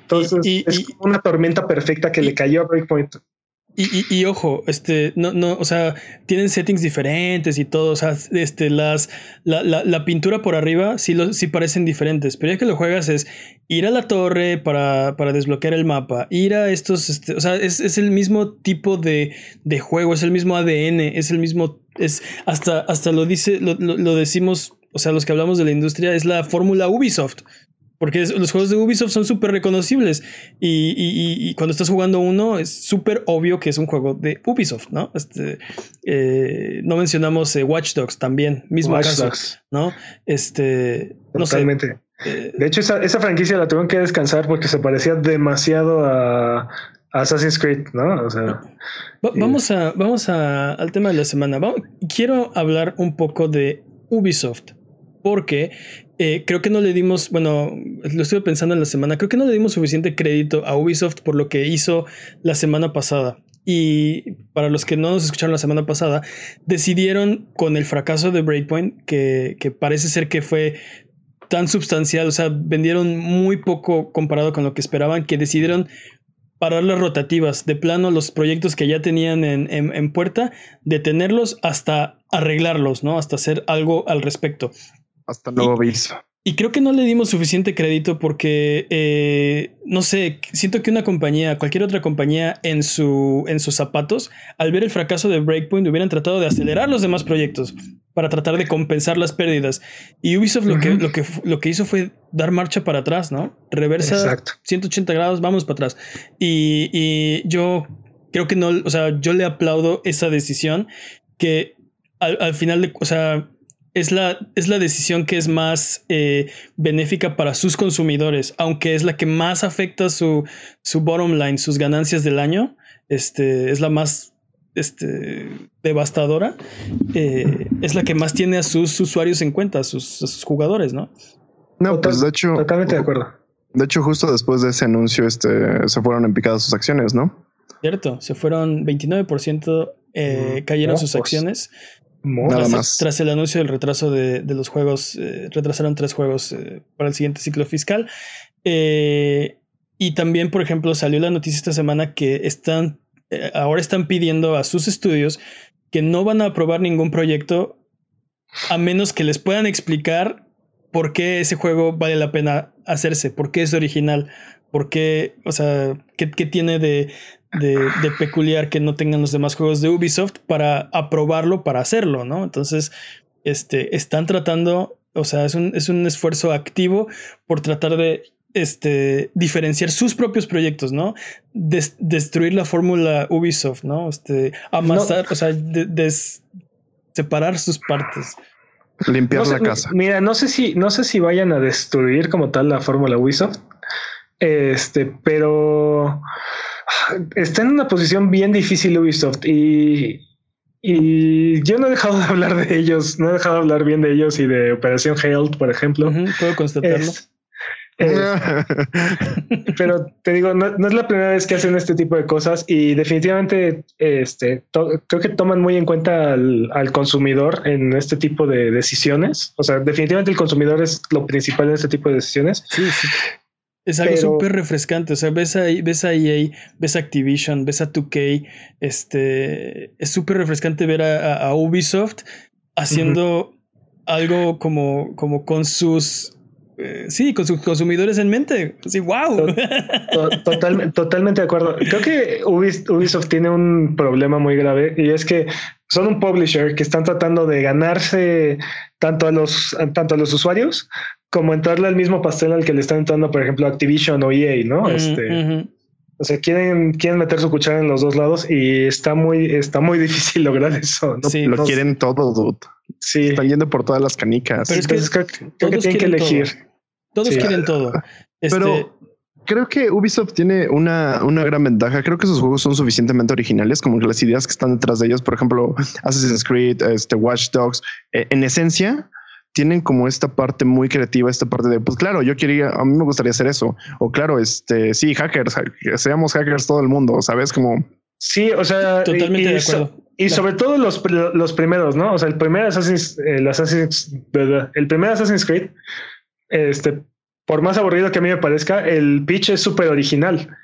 todo, eso es, una tormenta perfecta que le cayó a Breakpoint. Y, y, ojo, este, no, no, o sea, tienen settings diferentes y todo, o sea, este, las, la, la, la pintura por arriba sí, lo, sí parecen diferentes, pero ya que lo juegas es ir a la torre para, para desbloquear el mapa, ir a estos, este, o sea, es, es, el mismo tipo de, de, juego, es el mismo ADN, es el mismo, es, hasta, hasta lo dice, lo, lo, lo decimos, o sea, los que hablamos de la industria, es la fórmula Ubisoft. Porque los juegos de Ubisoft son súper reconocibles. Y, cuando estás jugando uno, es súper obvio que es un juego de Ubisoft, ¿no? Este, eh, no mencionamos eh, Watch Dogs también, mismo Watch Dogs. ¿no? Este, Totalmente. Eh, de hecho, esa, franquicia la tuvieron que descansar porque se parecía demasiado a, Assassin's Creed, ¿no? O sea, vamos a, vamos a, al tema de la semana. quiero hablar un poco de Ubisoft porque eh, creo que no le dimos, bueno, lo estuve pensando en la semana, creo que no le dimos suficiente crédito a Ubisoft por lo que hizo la semana pasada. Y para los que no nos escucharon la semana pasada, decidieron con el fracaso de Breakpoint, que, parece ser que fue tan sustancial, o sea, vendieron muy poco comparado con lo que esperaban, que decidieron parar las rotativas, de plano los proyectos que ya tenían en, en, en puerta, detenerlos hasta arreglarlos, ¿no? Hasta hacer algo al respecto. Hasta nuevo aviso. Y creo que no le dimos suficiente crédito porque, eh, no sé, siento que una compañía, cualquier otra compañía en, su, en sus zapatos, al ver el fracaso de Breakpoint, hubieran tratado de acelerar los demás proyectos para tratar de compensar las pérdidas. Y Ubisoft lo, que, lo, que, lo que hizo fue dar marcha para atrás, ¿no? Reversa 180 grados, vamos para atrás. Y, y yo creo que no, o sea, yo le aplaudo esa decisión que al, al final de, o sea, es la, es la decisión que es más eh, benéfica para sus consumidores, aunque es la que más afecta su, su bottom line, sus ganancias del año. Este, es la más este, devastadora. eh, es la que más tiene a sus usuarios en cuenta, a sus, a sus jugadores, ¿no? No, pues de hecho, Totalmente de acuerdo. de hecho, justo después de ese anuncio, este, se fueron en picada sus acciones, ¿no? Cierto, se fueron 29%, eh, cayeron no, sus pues, acciones. Nada tras, más. tras el anuncio del retraso de, de los juegos, eh, retrasaron tres juegos eh, para el siguiente ciclo fiscal. Eh, y también, por ejemplo, salió la noticia esta semana que están, ahora están pidiendo a sus estudios que no van a aprobar ningún proyecto a menos que les puedan explicar por qué ese juego vale la pena hacerse, por qué es original, por qué, o sea, qué, qué tiene de, de, de peculiar que no tengan los demás juegos de Ubisoft para aprobarlo, para hacerlo, ¿no? Entonces, este, están tratando, o sea, es un, es un esfuerzo activo por tratar de este, diferenciar sus propios proyectos, ¿no? Des- destruir la fórmula Ubisoft, ¿no? Este, amasar, o sea, de- des- separar sus partes. Limpiar No sé, la casa. Mira, no sé si, no sé si vayan a destruir como tal la fórmula Ubisoft. Este, pero está en una posición bien difícil Ubisoft y, y yo no he dejado de hablar de ellos, no he dejado de hablar bien de ellos y de Operación Health, por ejemplo. Puedo constatarlo. Es- es- pero te digo, no, no es la primera vez que hacen este tipo de cosas y definitivamente este, to- creo que toman muy en cuenta al, al consumidor en este tipo de decisiones. O sea, definitivamente el consumidor es lo principal en este tipo de decisiones. Sí, sí. Es algo Pero- súper refrescante. O sea, ves a, ves a EA, ves a Activision, ves a 2K. Este, es súper refrescante ver a, a- a Ubisoft haciendo algo como, como con sus. eh, sí, con sus consumidores en mente. Así, wow. To- total- totalmente de acuerdo. Creo que Ubis- Ubisoft tiene un problema muy grave y es que son un publisher que están tratando de ganarse tanto a los, tanto a los usuarios como entrarle al mismo pastel al que le están entrando, por ejemplo, Activision o EA, ¿no? Este. O sea, quieren, quieren meter su cuchara en los dos lados y está muy, está muy difícil lograr eso. ¿no? Sí, Lo No- quieren todo, dude. Sí. Están yendo por todas las canicas. Pero es que Entonces creo, que- creo que todos tienen que quieren todo. elegir. Todos Sí. quieren todo. Este, Pero creo que Ubisoft tiene una, una gran ventaja. Creo que sus juegos son suficientemente originales, como que las ideas que están detrás de ellos, por ejemplo, Assassin's Creed, este, Watch Dogs, eh, en esencia tienen como esta parte muy creativa, esta parte de, pues claro, yo quería, a mí me gustaría hacer eso. O claro, este, sí, hackers, seamos hackers todo el mundo, ¿sabes? Como, Sí, o sea, Totalmente y, de acuerdo. y Claro. sobre todo los, los primeros, ¿no? O sea, el primer Assassin's, el Assassin's, el primer Assassin's Creed, este, por más aburrido que a mí me parezca, el pitch es súper original.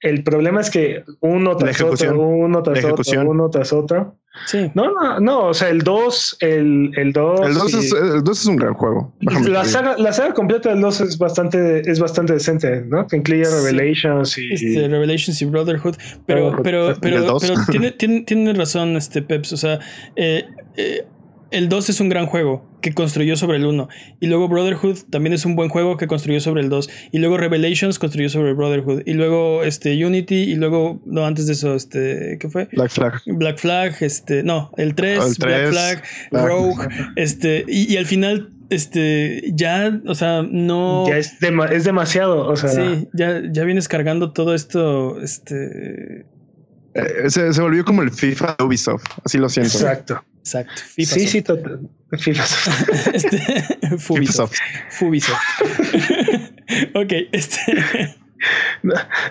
El problema es que uno tras otro, uno tras otro, uno tras otro. sí. No, no, no, o sea, el 2, el, el 2. el 2 es, el 2 es un gran juego. La saga, la saga completa del 2 es bastante, es bastante decente, ¿no? Que incluye Sí. Revelations y. Este, Revelations y Brotherhood, pero, Brotherhood. pero, ¿Y pero, dos? pero tiene, tiene, tiene razón este Peps, o sea, eh, eh, el 2 es un gran juego que construyó sobre el 1, y luego Brotherhood también es un buen juego que construyó sobre el 2, y luego Revelations construyó sobre Brotherhood, y luego este Unity, y luego, no, antes de eso, este, ¿qué fue? Black Flag. Black Flag, este, no, el 3, El Black 3, Flag, Black- Rogue, este, y, y al final, este, ya, o sea, no... Ya es, dema- es demasiado, o sea. Sí, ya, ya vienes cargando todo esto, este... Eh, se, se volvió como el FIFA de Ubisoft. Así lo siento. Exacto. Exacto. FIFA Sí, Soft. sí, total. FIFA Soft. Este, Fubisoft. Ubisoft. Fubisoft. ok, este...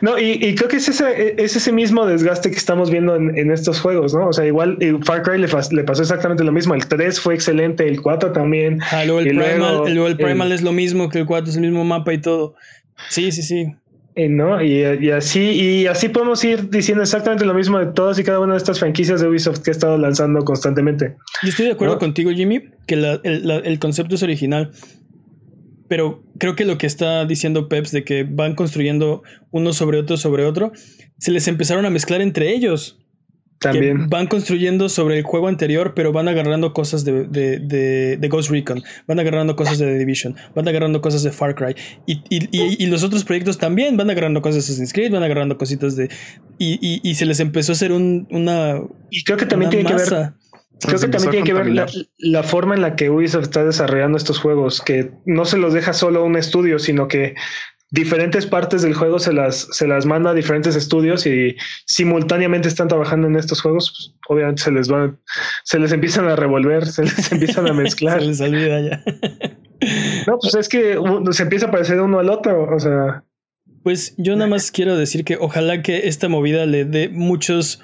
No, y, y creo que es ese, es ese mismo desgaste que estamos viendo en, en estos juegos, ¿no? O sea, igual Far Cry le, fas- le pasó exactamente lo mismo. El 3 fue excelente, el 4 también. Ah, luego el Y Primal, luego el, luego el el- Primal es lo mismo que el 4, es el mismo mapa y todo. Sí, sí, sí. Y, ¿no? y, y así, y así podemos ir diciendo exactamente lo mismo de todas y cada una de estas franquicias de Ubisoft que he estado lanzando constantemente. Yo estoy de acuerdo ¿No? contigo, Jimmy, que la- el, la- el concepto es original. Pero creo que lo que está diciendo Peps de que van construyendo uno sobre otro sobre otro, se les empezaron a mezclar entre ellos. Que van construyendo sobre el juego anterior, pero van agarrando cosas de, de, de- de Ghost Recon, van agarrando cosas de The Division, van agarrando cosas de Far Cry. Y, y- y- y los otros proyectos también van agarrando cosas de Assassin's Creed, van agarrando cositas de. Y, y- y se les empezó a hacer un, una. Y creo que también tiene que ver. Creo que también tiene que ver la, la, forma en la que Ubisoft está desarrollando estos juegos, que no se los deja solo a un estudio, sino que diferentes partes del juego se las, se las manda a diferentes estudios y simultáneamente están trabajando en estos juegos, pues, obviamente se les va, se les empiezan a revolver, se les empiezan a mezclar. se les olvida ya. no, pues es que se empieza a parecer uno al otro, o sea. Pues yo nada más quiero decir que ojalá que esta movida le dé muchos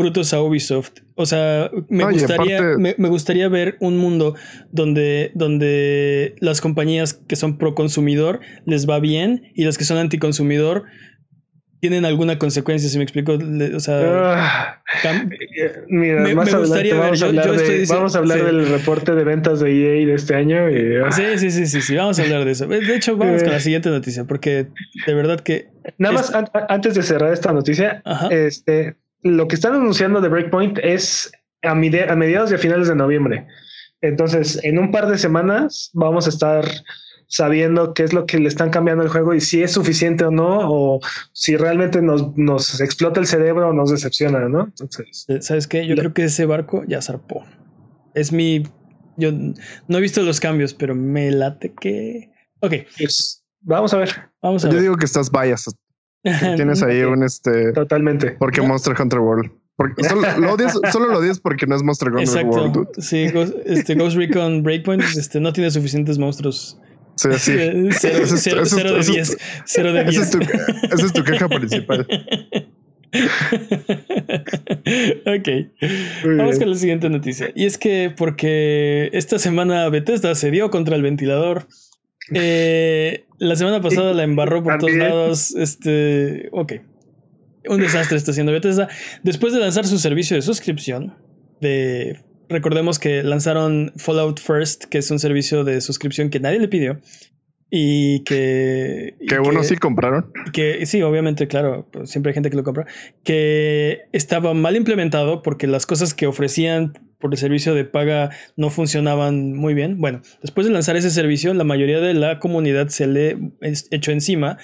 frutos a Ubisoft. O sea, me, gustaría, me, gustaría ver un mundo donde, donde las compañías que son pro consumidor les va bien y las que son anticonsumidor tienen alguna consecuencia, si me explico. O sea, mira, me, más gustaría vamos, a hablar, vamos a hablar del reporte de ventas de EA de este año. Ah. Sí, sí, sí, sí, sí, vamos a hablar de eso. De hecho, vamos con la eh. siguiente noticia, porque de verdad que. Nada más antes de cerrar esta noticia, este lo que están anunciando de Breakpoint es a, mediados y a finales de noviembre. Entonces, en un par de semanas vamos a estar sabiendo qué es lo que le están cambiando el juego y si es suficiente o no, o si realmente nos, explota el cerebro o nos decepciona, ¿no? Entonces, eh, ¿sabes qué? Yo creo que ese barco ya zarpó. Es mi. Yo no he visto los cambios, pero me late que. Ok. Pues, vamos a ver. Vamos a Yo digo que estás biased Tienes ahí un este. Totalmente. Porque Monster Hunter World. solo, lo odias, solo lo odias porque no es Monster Hunter World. Sí, Ghost, este, Ghost Recon Breakpoint este, no tiene suficientes monstruos. Sí, sí. Cero, de diez. Cero de diez. Esa es tu queja principal. ok. Vamos con la siguiente noticia. Y es que porque esta semana Bethesda se dio contra el ventilador eh, la semana pasada la embarró por todos lados. Este, ok. Un desastre está haciendo Bethesda. Después de lanzar su servicio de suscripción, de recordemos que lanzaron Fallout First, que es un servicio de suscripción que nadie le pidió. Y que. que uno sí compraron. Que sí, obviamente, claro. Pues siempre hay gente que lo compra. Que estaba mal implementado porque las cosas que ofrecían por el servicio de paga no funcionaban muy bien. Bueno, después de lanzar ese servicio, la mayoría de la comunidad se le echó encima,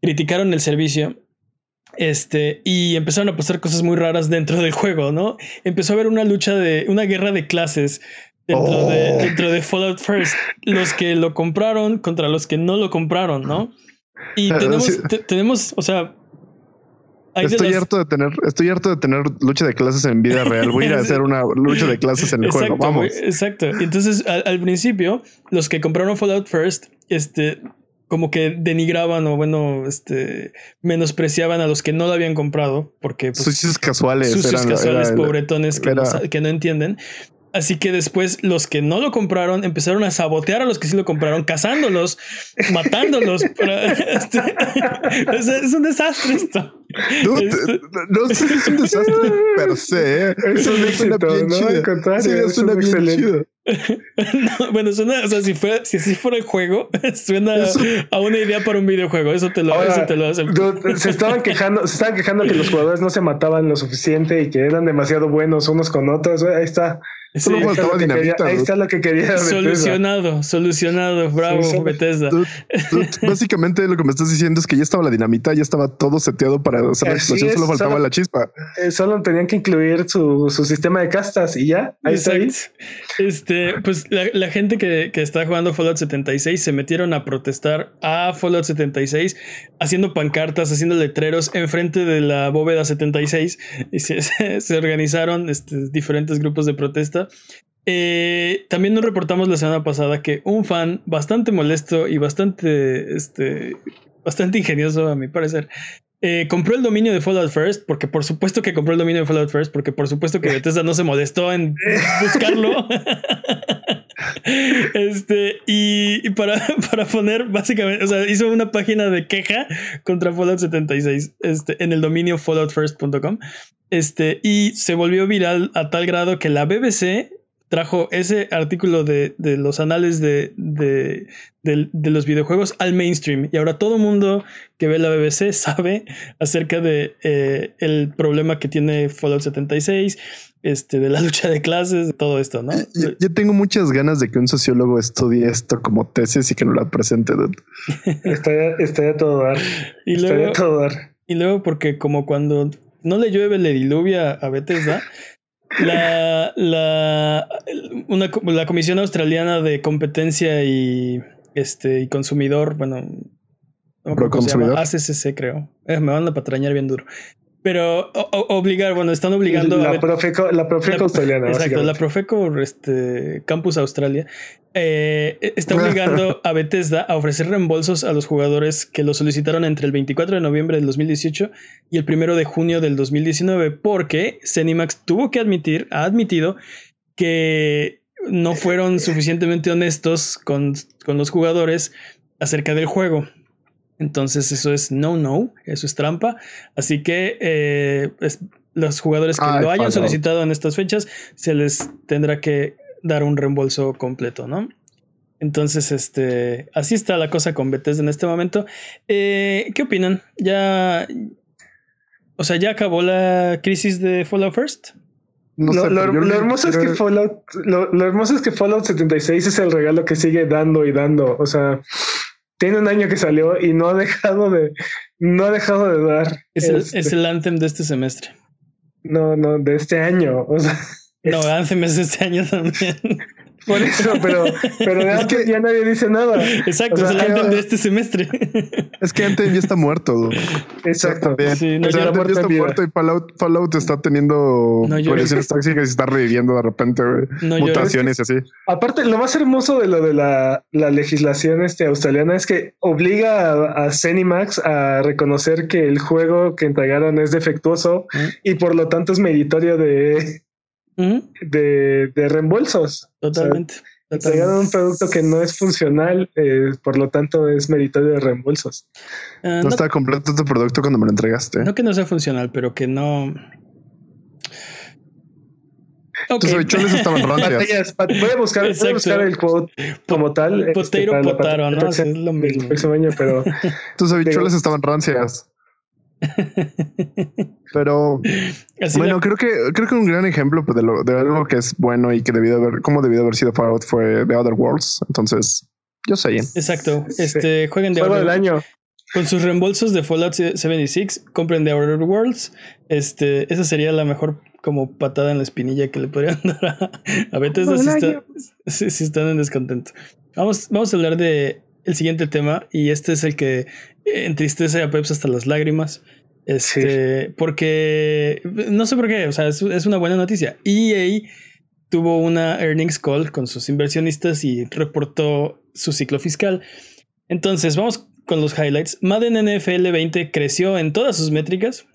criticaron el servicio. Este, y empezaron a pasar cosas muy raras dentro del juego, ¿no? Empezó a haber una lucha de, una guerra de clases dentro, de, oh. dentro de Fallout First. Los que lo compraron contra los que no lo compraron, ¿no? Y tenemos, tenemos, o sea, estoy harto de tener, estoy harto de tener lucha de clases en vida real. Voy a ir a hacer una lucha de clases en el juego. Vamos. Exacto. Entonces, al, principio, los que compraron Fallout First, este, como que denigraban o bueno, este, menospreciaban a los que no lo habían comprado porque pues, sucios casuales, sucios casuales, pobretones que, que no entienden. Así que después los que no lo compraron empezaron a sabotear a los que sí lo compraron, cazándolos, matándolos. Este, es, un desastre esto. No, este, no, es un desastre per se. ¿eh? Es un éxito, bien ¿no? Sí, es, una bien chido. bueno, suena, o sea, si fuera, si así fuera el juego, suena a una idea para un videojuego. Eso te lo, eso te lo. Se estaban quejando, se estaban quejando que los jugadores no se mataban lo suficiente y que eran demasiado buenos unos con otros. Ahí está. Solo faltaba dinamita. ahí está lo que quería. Solucionado, solucionado. Bravo, Bethesda. básicamente lo que me estás diciendo es que ya estaba la dinamita, ya estaba todo seteado para hacer la explosión, solo faltaba la chispa. Eh, solo tenían que incluir su, su, sistema de castas y ya. Ahí está. Este, pues la, la gente que, que, está jugando Fallout 76 se metieron a protestar a Fallout 76 haciendo pancartas, haciendo letreros enfrente de la bóveda 76 y se, se organizaron este, diferentes grupos de protesta eh, también nos reportamos la semana pasada que un fan bastante molesto y bastante, este, bastante ingenioso, a mi parecer, eh, compró el dominio de Fallout First, porque por supuesto que compró el dominio de Fallout First, porque por supuesto que Bethesda no se molestó en buscarlo. este, y, para, para, poner básicamente, o sea, hizo una página de queja contra Fallout 76 este, en el dominio falloutfirst.com. Este, y se volvió viral a tal grado que la BBC trajo ese artículo de, los anales de, de, los videojuegos al mainstream. Y ahora todo el mundo que ve la BBC sabe acerca de eh, el problema que tiene Fallout 76, este, de la lucha de clases, de todo esto, ¿no? Yo, tengo muchas ganas de que un sociólogo estudie esto como tesis y que nos la presente. estaría, a todo dar. Y luego, Y luego porque como cuando no le llueve, le diluvia a Bethesda La, la, una, la Comisión Australiana de Competencia y, este, y Consumidor, bueno, no Pro consumidor. ACCC creo. Eh, me van a patrañar bien duro. Pero o- obligar, bueno, están obligando a La ver- Profeco, la Profeco australiana. Exacto, la. Profeco este, Campus Australia eh, está obligando a Bethesda a ofrecer reembolsos a los jugadores que lo solicitaron entre el 24 de noviembre del 2018 y el 1 de junio del 2019 porque Cenimax tuvo que admitir, ha admitido que no fueron suficientemente honestos con, con los jugadores acerca del juego. Entonces eso es no, no, eso es trampa. Así que eh, es- los jugadores que Ay, lo hayan solicitado en estas fechas se les tendrá que dar un reembolso completo, ¿no? Entonces, este, así está la cosa con Bethesda en este momento. Eh, ¿Qué opinan? Ya, o sea, ya acabó la crisis de Fallout First. No lo, sé, lo- pero yo lo hermoso es que Fallout, lo, lo hermoso es que Fallout 76 es el regalo que sigue dando y dando. O sea, tiene un año que salió y no ha dejado de, no ha dejado de dar. Es el, Este, es el anthem de este semestre. No, no, de este año. O sea, No, es- anthem es de este año también. Por eso, pero, pero de Es antes que- ya nadie dice nada. Exacto, O sea, es el anthem de este semestre. Es que Anthem ya está muerto. dude. Exacto. Sí, no, O sea, ya Anthem muerto ya está muerto y Fallout, Fallout está teniendo No, yo- variaciones tóxicas y se está reviviendo de repente, güey. No, Mutaciones y así. Aparte, lo más hermoso de lo de la, la legislación este, australiana es que obliga a, a Cenimax a reconocer que el juego que entregaron es defectuoso Ujú. y por lo tanto es meritorio de, De, de reembolsos. Totalmente. Entregaron un totalmente. producto que no es funcional, eh, por lo tanto es meritorio de reembolsos. Ah, No no, estaba completo tu producto cuando me lo entregaste. no que no sea funcional, pero que no. Tus habichuelas estaban rancias. Voy a buscar, voy a buscar el quote como tal. este, para la potaro, ¿no? Es lo mismo. próximo año, pero Tus habichuelas estaban rancias. Pero Así bueno, la- creo que creo que un gran ejemplo pues, de, lo, de algo que es bueno y que debió haber, como debió haber sido Fallout fue The Other Worlds. Entonces, yo sé. Exacto. Sí. Este, jueguen de juego del año. Con sus reembolsos de Fallout 76, compren The Outer Worlds. Este, esa sería la mejor como patada en la espinilla que le podrían dar a, a Bethesda está- si- si están en descontento. Vamos, vamos a hablar de el siguiente tema y este es el que entristece a Peps hasta las lágrimas. Este, porque no sé por qué, o sea, es, es una buena noticia. EA tuvo una earnings call con sus inversionistas y reportó su ciclo fiscal. Entonces, vamos con los highlights. Madden NFL 20 creció en todas sus métricas.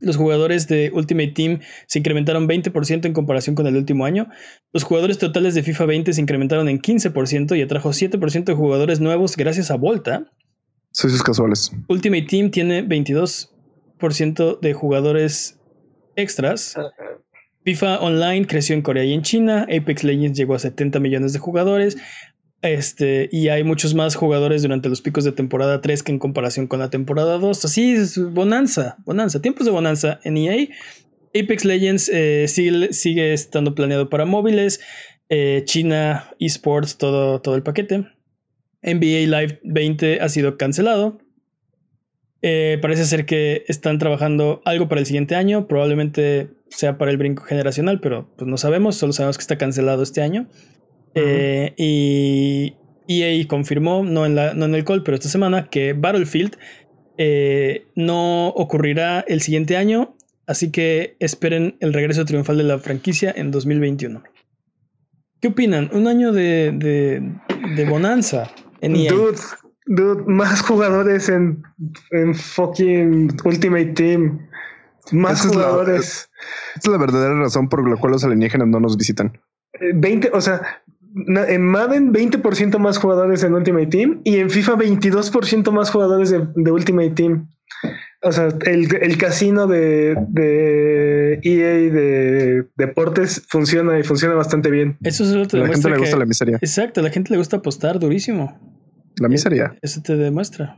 Los jugadores de Ultimate Team se incrementaron 20% en comparación con el último año. Los jugadores totales de FIFA 20 se incrementaron en 15% y atrajo 7% de jugadores nuevos gracias a Volta. Socios casuales. Ultimate Team tiene 22% de jugadores extras. FIFA Online creció en Corea y en China. Apex Legends llegó a 70 millones de jugadores. Este, y hay muchos más jugadores durante los picos de temporada 3 que en comparación con la temporada 2. Así es, bonanza, bonanza, tiempos de bonanza en EA. Apex Legends eh, sigue, estando planeado para móviles. eh, China, esports, todo, todo el paquete. NBA Live 20 ha sido cancelado. Eh, parece ser que están trabajando algo para el siguiente año. Probablemente sea para el brinco generacional, pero pues no sabemos. Solo sabemos que está cancelado este año. Eh, y EA confirmó, no en, la, no en el call, pero esta semana, que Battlefield eh, no ocurrirá el siguiente año. Así que esperen el regreso triunfal de la franquicia en 2021. ¿Qué opinan? Un año de, de, de bonanza en EA. Dude, dude, más jugadores en, en fucking Ultimate Team. Más Esa es la- jugadores. Esta es la verdadera razón por la cual los alienígenas no nos visitan. Eh, 20, o sea, en Madden 20% más jugadores en Ultimate Team y en FIFA 22% más jugadores de, de Ultimate Team. O sea, el, el casino de, de EA de deportes funciona y funciona bastante bien. Eso solo te A la gente le gusta que- la miseria. Exacto, a la gente le gusta apostar durísimo. La miseria. Eso te demuestra.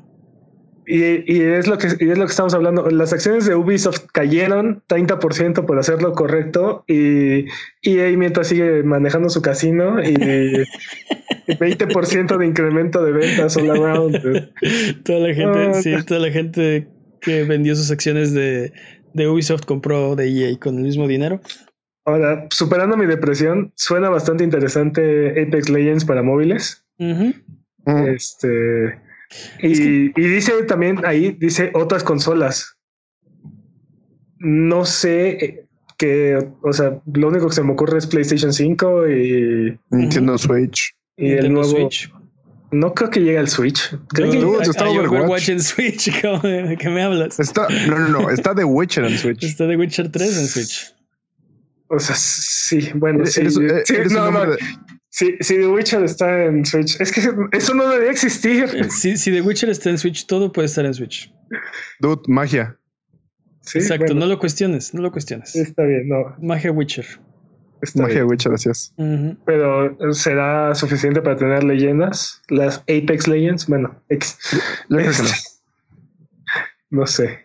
Y, y es lo que y es lo que estamos hablando. Las acciones de Ubisoft cayeron 30% por hacer lo correcto y EA mientras sigue manejando su casino y 20% de incremento de ventas all around. toda la gente, Ah, sí, toda la gente que vendió sus acciones de, de Ubisoft compró de EA con el mismo dinero. Ahora, superando mi depresión, suena bastante interesante Apex Legends para móviles. Este. Y, y dice también ahí, dice otras consolas. No sé eh, que, o sea, lo único que se me ocurre es PlayStation 5 y, Nintendo Switch. y el nuevo. Switch. No creo que llegue al Switch. Creo que Hay- está hay Overwatch. en Switch. ¿cómo- ¿De qué me hablas? Está, no, no, no, está The Witcher en Switch. Está The Witcher 3 en Switch. O sea, sí, bueno, sí. Eres, eh, sí, eres no, no, de- sí, sí, The Witcher está en Switch. Es que eso no debería existir. Si, si The Witcher está en Switch, todo puede estar en Switch. Dude, magia. Sí, Exacto, bueno, no lo cuestiones, no lo cuestiones. Está bien, no. Magia Witcher. Está Magia bien. Witcher, así es. Ujú. Pero será suficiente para tener leyendas. Las Apex Legends, bueno, ex- Yo creo que no. no sé.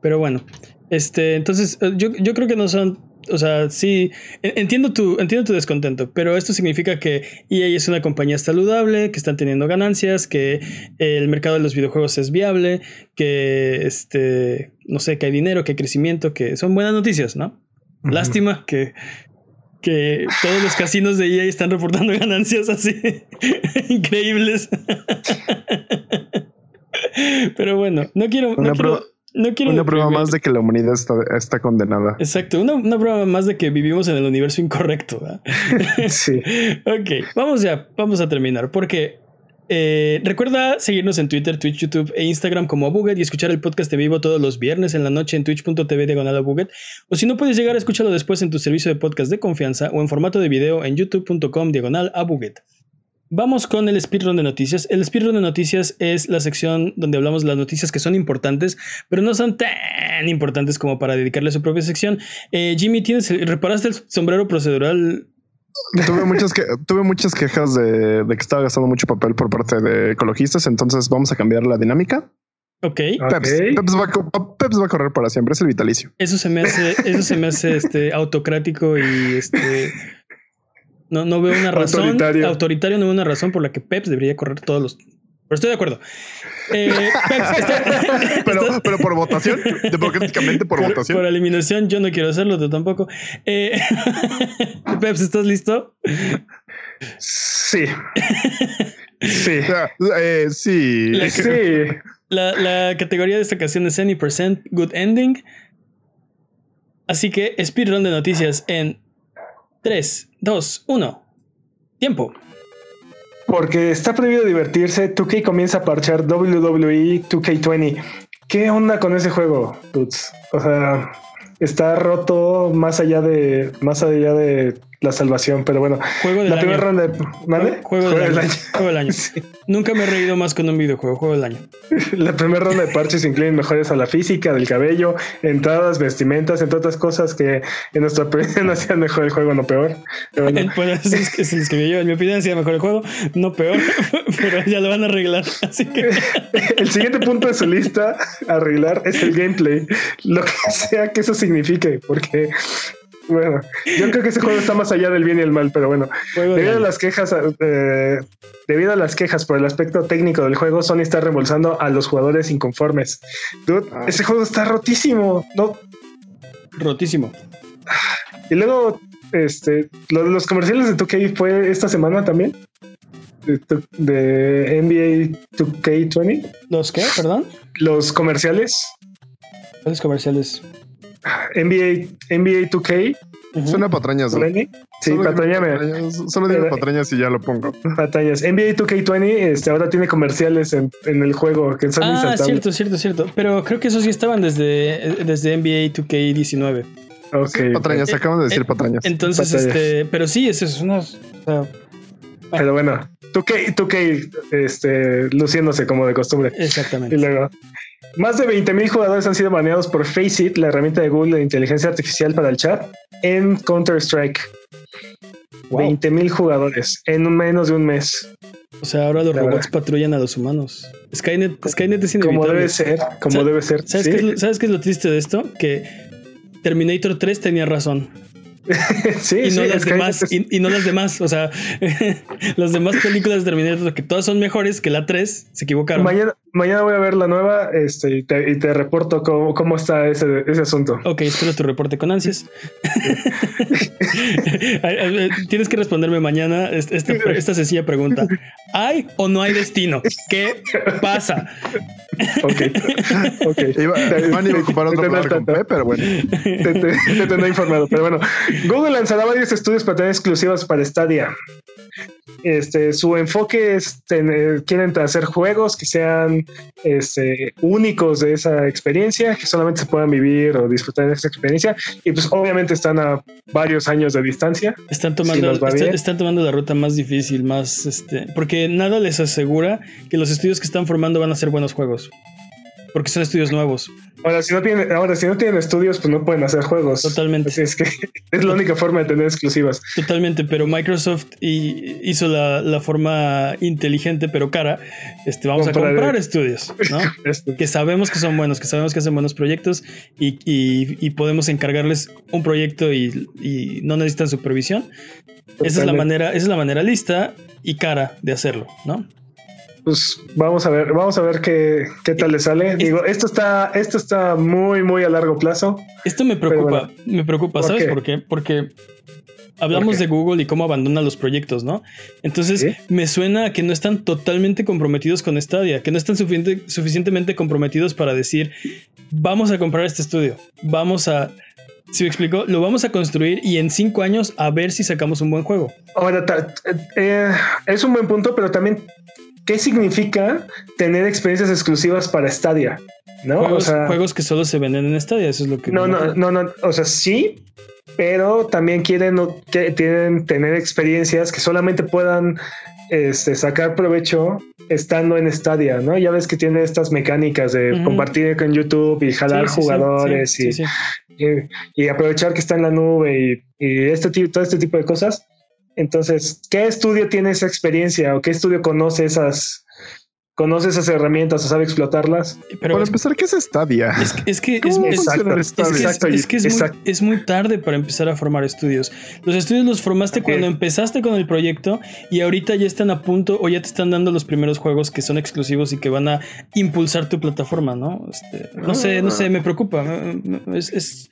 Pero bueno, este, entonces eh, yo, yo creo que no son, o sea, sí, en- entiendo tu, entiendo tu descontento, pero esto significa que EA es una compañía saludable, que están teniendo ganancias, que el mercado de los videojuegos es viable, que, este, no sé, que hay dinero, que hay crecimiento, que son buenas noticias, ¿no? Lástima que, que todos los casinos de EA están reportando ganancias así increíbles. Pero bueno, no quiero, no quiero, no quiero Una prueba más de que la humanidad está, está condenada. Exacto, una, una prueba más de que vivimos en el universo incorrecto. Sí. ok, vamos ya, vamos a terminar. Porque eh, recuerda seguirnos en Twitter, Twitch, YouTube e Instagram como Abuget y escuchar el podcast en vivo todos los viernes en la noche en twitch.tv diagonal Abuget. O si no puedes llegar, escúchalo después en tu servicio de podcast de confianza o en formato de video en youtube.com diagonal Abuget. Vamos con el speedrun de noticias. El speedrun de noticias es la sección donde hablamos de las noticias que son importantes, pero no son tan importantes como para dedicarle su propia sección. Eh, Jimmy, ¿tienes, el- ¿reparaste el sombrero procedural? Tuve muchas, que, tuve muchas quejas de, de que estaba gastando mucho papel por parte de ecologistas, entonces vamos a cambiar la dinámica. Ok. Ok. Peps, Peps va, a co- Peps va a correr para siempre, es el vitalicio. Eso se me hace, eso se me hace este autocrático y este no, no veo una razón Autoritario. autoritario, no veo una razón por la que Peps debería correr todos los. Pero estoy de acuerdo. Eh, Peps, está- Pero, pero por votación, democráticamente por, por, votación. por eliminación, yo no quiero hacerlo, tú tampoco. Eh, Peps, ¿estás listo? Sí. Sí. Sea, eh, sí. La- Sí. La, la categoría de esta ocasión es Any Percent Good Ending. Así que speedrun de noticias en 3, 2, 1. Tiempo. Porque está prohibido divertirse, 2K comienza a parchar E WWE 2K20. ¿Qué onda con ese juego, dudes? O sea, está roto más allá de más allá de la salvación, pero bueno, Juego del la año. primera ronda de ¿Mande? Juego, del, año. Juego del año. Sí. Nunca me he reído más con un videojuego. Juego del año. La primera ronda de parches incluyen mejores a la física, del cabello, entradas, vestimentas, entre otras cosas que en nuestra opinión hacían mejor el juego, no peor. Pero bueno, es, yo. En mi opinión, hacía mejor el juego. No peor, pero ya lo van a arreglar. Así que el siguiente punto de su lista arreglar es el gameplay, lo que sea que eso signifique, porque bueno, yo creo que ese juego está más allá del bien y el mal, pero bueno, juego debido a las quejas, eh, debido a las quejas por el aspecto técnico del juego, Sony está reembolsando a los jugadores inconformes. Dude, Ah. ese juego está rotísimo, no. Rotísimo. Y luego, este, lo los comerciales de 2K fue esta semana también. De, de NBA 2K20. ¿Los qué? Perdón. Los comerciales. Los comerciales. NBA, NBA 2K. Ujú. Suena patrañas. ¿no? Sí, Solo dime patrañame. patrañas, Solo dime Era- patrañas y ya lo pongo. Batallas. NBA 2K20 este, ahora tiene comerciales en, en el juego que son Ah, cierto, cierto, cierto. Pero creo que esos sí estaban desde, desde NBA 2K19. Ok. Patrañas, Eh, acabamos de decir eh, patrañas. Entonces, Batallas. este, pero sí, eso es una. o sea, Pero bueno, 2K, 2K este, luciéndose como de costumbre. exactamente. Y luego, más de 20.000 jugadores han sido baneados por Faceit, la herramienta de Google de inteligencia artificial para el chat, en Counter-Strike. Wow. 20.000 jugadores en menos de un mes. O sea, ahora los La robots verdad. patrullan a los humanos. Skynet, Skynet es Como inevitable. debe ser, como debe ser. ¿Sabes, Sí. qué es, lo- ¿Sabes qué es lo triste de esto? Que Terminator 3 tenía razón. sí, Y no sí, las Skynet demás. es- Y, y no las demás. O sea, las demás películas de Terminator que todas son mejores que la 3, se equivocaron. Mañana, mañana voy a ver la nueva este, y, te, y te reporto cómo, cómo está ese, ese asunto. Ok, espero tu reporte con ansias. Tienes que responderme mañana esta, sencilla pregunta. ¿Hay o no hay destino? ¿Qué pasa? Ok. Ok. Iba, Iván iba a ocupar otro lugar con P, pero bueno. te, te- te tendré informado. Pero bueno, Google lanzará varios estudios para tener exclusivas para Stadia. Este, su enfoque es tener, quieren hacer juegos que sean este, únicos de esa experiencia, que solamente se puedan vivir o disfrutar de esa experiencia. Y pues obviamente están a varios años de distancia. Están tomando, están tomando la ruta más difícil, más este. Porque nada les asegura que los estudios que están formando van a ser buenos juegos. Porque son estudios nuevos. Ahora, si no tienen, ahora, si no tienen estudios, pues no pueden hacer juegos. Totalmente. Así es que es la única forma de tener exclusivas. Totalmente, pero Microsoft y- hizo la, la forma inteligente pero cara. Este, vamos Comprar- a comprar estudios, ¿no? Este, que sabemos que son buenos, que sabemos que hacen buenos proyectos y, y- y podemos encargarles un proyecto y, y no necesitan supervisión. Esa es la Totalmente. manera, esa es la manera lista y cara de hacerlo, ¿no? Pues vamos a ver, vamos a ver qué, qué tal le sale. Digo, esto está, esto está muy, muy a largo plazo. Esto me preocupa, me preocupa, ¿Por ¿sabes por qué? Porque hablamos de Google y cómo abandona los proyectos, ¿no? Entonces ¿Sí? me suena a que no están totalmente comprometidos con Stadia, que no están suficiente- suficientemente comprometidos para decir, vamos a comprar este estudio, vamos a... Si me explico, lo vamos a construir y en cinco años a ver si sacamos un buen juego. Ahora, ta- eh, es un buen punto, pero también, ¿qué significa tener experiencias exclusivas para Stadia? ¿No? Juegos, o sea, juegos que solo se venden en Stadia, eso es lo que... no, no, no, no, o sea, sí, pero también quieren, que, tienen tener experiencias que solamente puedan este, sacar provecho estando en Stadia, ¿no? Ya ves que tiene estas mecánicas de compartir con YouTube y jalar Sí, sí, sí, jugadores sí, y, y aprovechar que está en la nube y, y este tipo, todo este tipo de cosas. Entonces, ¿qué estudio tiene esa experiencia o qué estudio conoce esas, conoce esas herramientas o sabe explotarlas? Pero Para empezar, ¿qué es Stadia? es, que- es que es, muy- exacto. es muy tarde para empezar a formar estudios. Los estudios los formaste cuando empezaste con el proyecto y ahorita ya están a punto o ya te están dando los primeros juegos que son exclusivos y que van a impulsar tu plataforma, ¿no? Este, no sé, no sé, me preocupa. Es,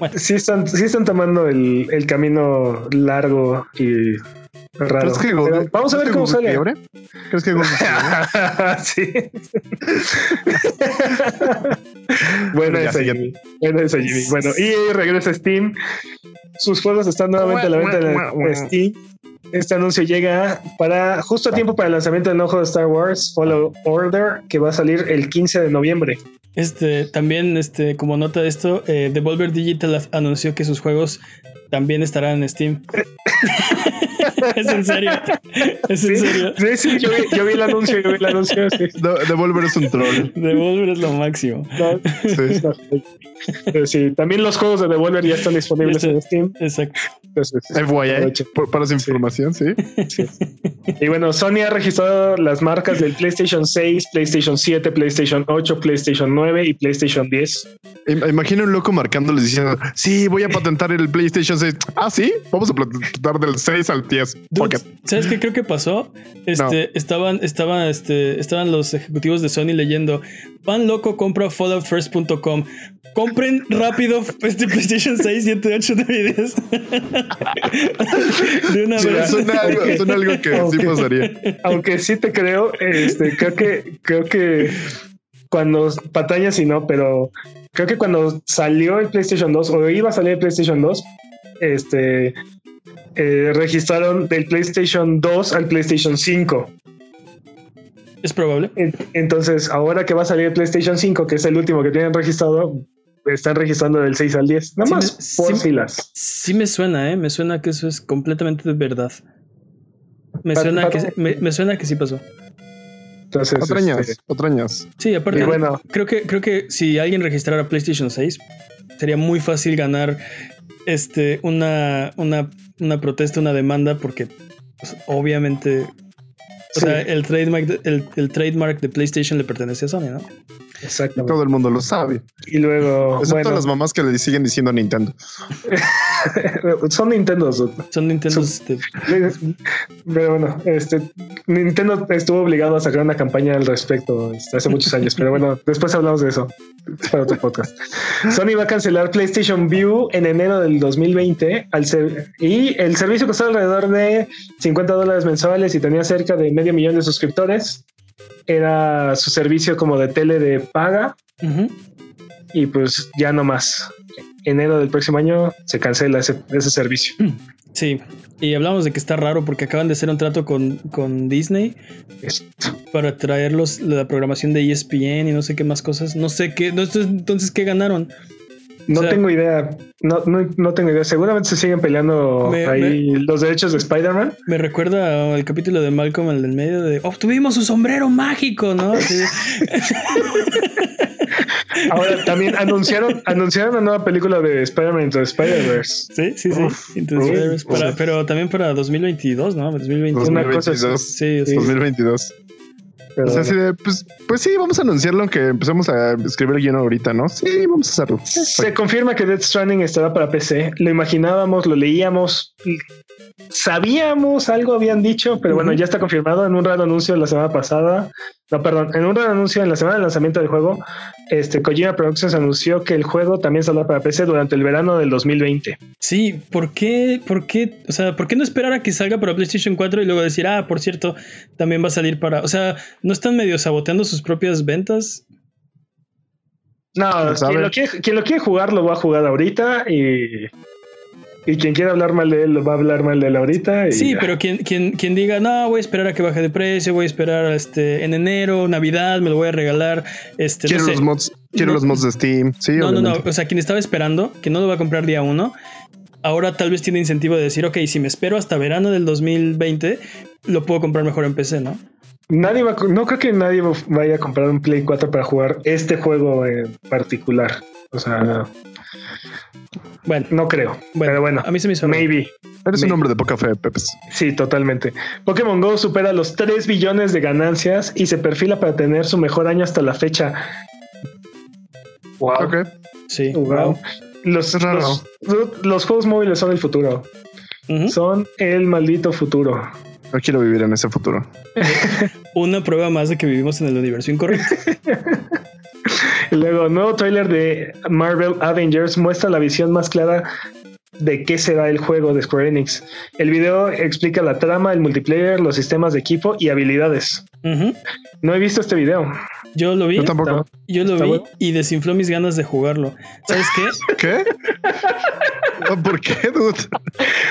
es- Sí están, sí están tomando el, el camino largo y raro. ¿Crees que Google, Pero vamos a ver ¿crees que cómo Google sale. quiebre? ¿Crees que Google quiebre? sí. Buena Ya, esa. Jimmy. Buena esa, Jimmy. Bueno, y regresa Steam. Sus juegos están nuevamente a la venta en Steam. Este anuncio llega para justo a tiempo para el lanzamiento del nuevo juego de Star Wars Follow Order, que va a salir el 15 de noviembre. Este, también, este, como nota de esto, eh, Devolver Digital anunció que sus juegos también estarán en Steam. es en serio. Es en Sí, serio. sí, sí, yo, vi, yo vi el anuncio, yo vi el anuncio. Sí. De- Devolver es un troll. Devolver es lo máximo. No, Sí. sí, también los juegos de Devolver ya están disponibles Ya en. Steam. Exacto. Entonces, FYI, aprovechen. por- para su información, sí. Y bueno, Sony ha registrado las marcas del PlayStation 6, PlayStation 7, PlayStation 8, PlayStation 9 y PlayStation 10. Im- Imagina un loco marcándoles diciendo, sí, voy a patentar el PlayStation 6. Ah, sí, vamos a patentar del 6 al 10. ¿Sabes qué creo que pasó? Este, estaban, estaban, este, estaban los ejecutivos de Sony leyendo Van loco, compra falloutfirst.com. Compren rápido este PlayStation 6, 7, 8, 9 y 10. De una Sí, vez. Suena algo, suena algo que sí pasaría. Aunque sí te creo, este, creo que, creo que cuando patañas y no, pero creo que cuando salió el PlayStation 2 o iba a salir el PlayStation 2, este eh, registraron del PlayStation 2 al PlayStation 5. Es probable. En- Entonces, ahora que va a salir el PlayStation 5, que es el último que tienen registrado, están registrando del 6 al 10. Nada Sí, más me- por sí- filas. Sí me suena, ¿eh? Me suena que eso es completamente de verdad. Me Pat- suena, que, me, me suena que sí pasó. Entonces, Otrañas, este, otrañas. Sí, aparte, y bueno, creo que, creo que si alguien registrara PlayStation 6, sería muy fácil ganar este, una, una, una protesta, una demanda, porque pues, obviamente O sea, el trademark, de, el, el trademark de PlayStation le pertenece a Sony, ¿no? Exactamente. Todo el mundo lo sabe. Y luego, Excepto bueno, las mamás que le siguen diciendo Nintendo. son Nintendo. Son Nintendo. Son- este, Pero bueno, este Nintendo estuvo obligado a sacar una campaña al respecto este, hace muchos años. Pero bueno, después hablamos de eso. Es para otro podcast. Sony va a cancelar PlayStation View en enero del 2020 al ser- y el servicio costaba alrededor de 50 dólares mensuales y tenía cerca de medio millón de suscriptores. Era su servicio como de tele de paga y pues ya no más. Enero del próximo año se cancela ese, ese servicio. Sí. Y hablamos de que está raro porque acaban de hacer un trato con, con Disney para traerlos la programación de ESPN y no sé qué más cosas. No sé qué. sé, Entonces, ¿qué ganaron? No O sea- tengo idea. No, no, no tengo idea. Seguramente se siguen peleando Me- ahí los derechos de Spider-Man. Me recuerda al capítulo de Malcolm, el del medio de obtuvimos su sombrero mágico, ¿no? De- Ahora también anunciaron, anunciaron una nueva película de Spider-Man Into Spider-Verse. sí, sí, sí. Uf, Entonces, uf, para- uf. pero también para 2022, ¿no? 2021. Una cosa 2022. Sí, sí. 2022. Pero O sea, así de, pues, pues sí, vamos a anunciarlo aunque empecemos a escribir el guion ahorita, ¿no? Sí, vamos a hacerlo. se confirma que Death Stranding estará para PC. Lo imaginábamos, lo leíamos, sabíamos, algo habían dicho, pero bueno, ya está confirmado en un raro anuncio la semana pasada. No, perdón, en un raro anuncio en la semana de lanzamiento del juego, este Kojima Productions anunció que el juego también saldrá para PC durante el verano del 2020. Sí, ¿por qué, ¿por qué? O sea, ¿por qué no esperar a que salga para PlayStation 4 y luego decir, ah, por cierto, también va a salir para. O sea, ¿no están medio saboteando sus propias ventas? No, quien lo, quiere, quien lo quiere jugar lo va a jugar ahorita y, y quien quiera hablar mal de él lo va a hablar mal de él ahorita. y Sí, ya. pero quien, quien, quien diga, no, voy a esperar a que baje de precio, voy a esperar este, en enero, Navidad, me lo voy a regalar. Este, Quiero no sé. los mods, quiero No- los mods de Steam. Sí, No, no, no. O sea, quien estaba esperando, que no lo va a comprar día uno, ahora tal vez tiene incentivo de decir, ok, si me espero hasta verano del 2020, lo puedo comprar mejor en PC, ¿no? Nadie va, no creo que nadie vaya a comprar un Play 4 para jugar este juego en particular. O sea, Bueno, no creo. bueno pero bueno, a mí se me hizo. maybe. Eres un hombre de poca fe, Pepes. Sí, totalmente. Pokémon Go supera los 3 billones de ganancias y se perfila para tener su mejor año hasta la fecha. Wow. Ok. Sí. Wow. Los, los, los juegos móviles son el futuro. Son el maldito futuro. No quiero vivir en ese futuro. Una prueba más de que vivimos en el universo incorrecto. Luego, nuevo tráiler de Marvel Avengers muestra la visión más clara de qué será el juego de Square Enix. El video explica la trama, el multiplayer, los sistemas de equipo y habilidades. No he visto este video. Yo lo vi, Yo tampoco. yo lo vi bueno. y desinfló mis ganas de jugarlo. ¿Sabes qué? ¿Qué? ¿Por qué, dude?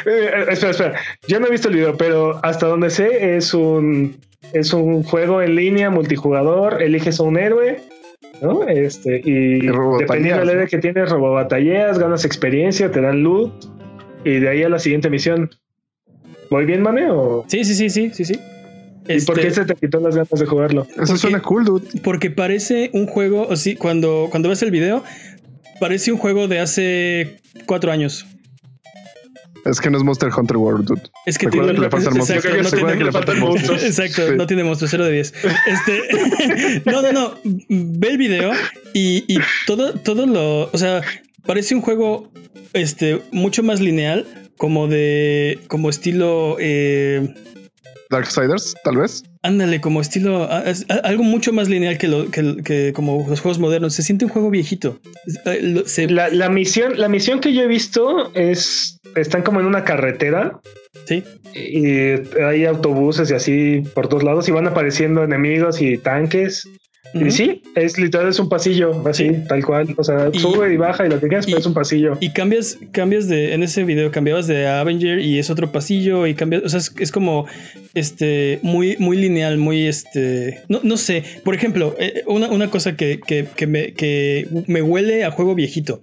Eh, espera, espera. Yo no he visto el video, pero hasta donde sé es un es un juego en línea multijugador. Eliges a un héroe, ¿no? Este y dependiendo del héroe que tienes, robobatalleas, ganas experiencia, te dan loot y de ahí a la siguiente misión. ¿Voy bien, mane? ¿O Sí, sí, sí, sí, sí, sí. ¿Y por qué Este, se te quitó las ganas de jugarlo? Eso qué? suena cool, dude. Porque parece un juego, o sí, cuando, cuando ves el video, parece un juego de hace cuatro años. Es que no es Monster Hunter World, dude. Es que tiene, que le faltan exacto, monstruos. no tiene- que le faltan monstruos. Exacto, Sí. no tiene monstruos, 0 de 10. Este, no, no, no. Ve el video y, y todo, todo lo. O sea, parece un juego este, mucho más lineal, como de. como estilo. Eh, Darksiders, tal vez. ándale, como estilo. a- es- a- algo mucho más lineal que, lo, que, que como los juegos modernos. Se siente un juego viejito. Se- La, la misión, la misión que yo he visto es están como en una carretera sí. y hay autobuses y así por todos lados y van apareciendo enemigos y tanques. Y sí, es literal, es un pasillo, así, Sí. tal cual. O sea, Y- sube y baja y lo que quieras, pero es un pasillo. Y cambias, cambias de, en ese video cambiabas de Avenger y es otro pasillo y cambias, o sea, es, es como, este, muy, muy lineal, muy, este, no, no sé, por ejemplo, eh, una, una cosa que, que, que me, que me huele a juego viejito,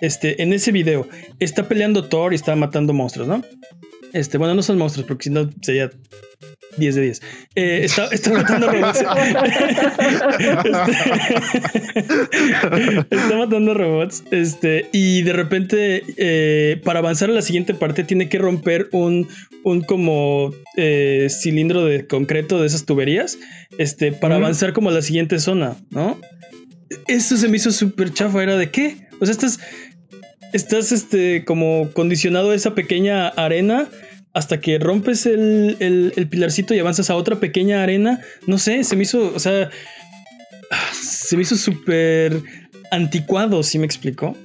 este, en ese video está peleando Thor y está matando monstruos, ¿no? Este, bueno, no son monstruos porque si no sería 10 de 10. Eh, está, está matando robots. Este, está matando robots. Este, y de repente, eh, para avanzar a la siguiente parte, tiene que romper un, un como eh, cilindro de concreto de esas tuberías. Este, para avanzar como a la siguiente zona, ¿no? Eso se me hizo súper chafa. Era de qué? O sea, estás. Estás este, como condicionado a esa pequeña arena hasta que rompes el, el- pilarcito y avanzas a otra pequeña arena. No sé, se me hizo, o sea, se me hizo súper anticuado, ¿sí me explicó?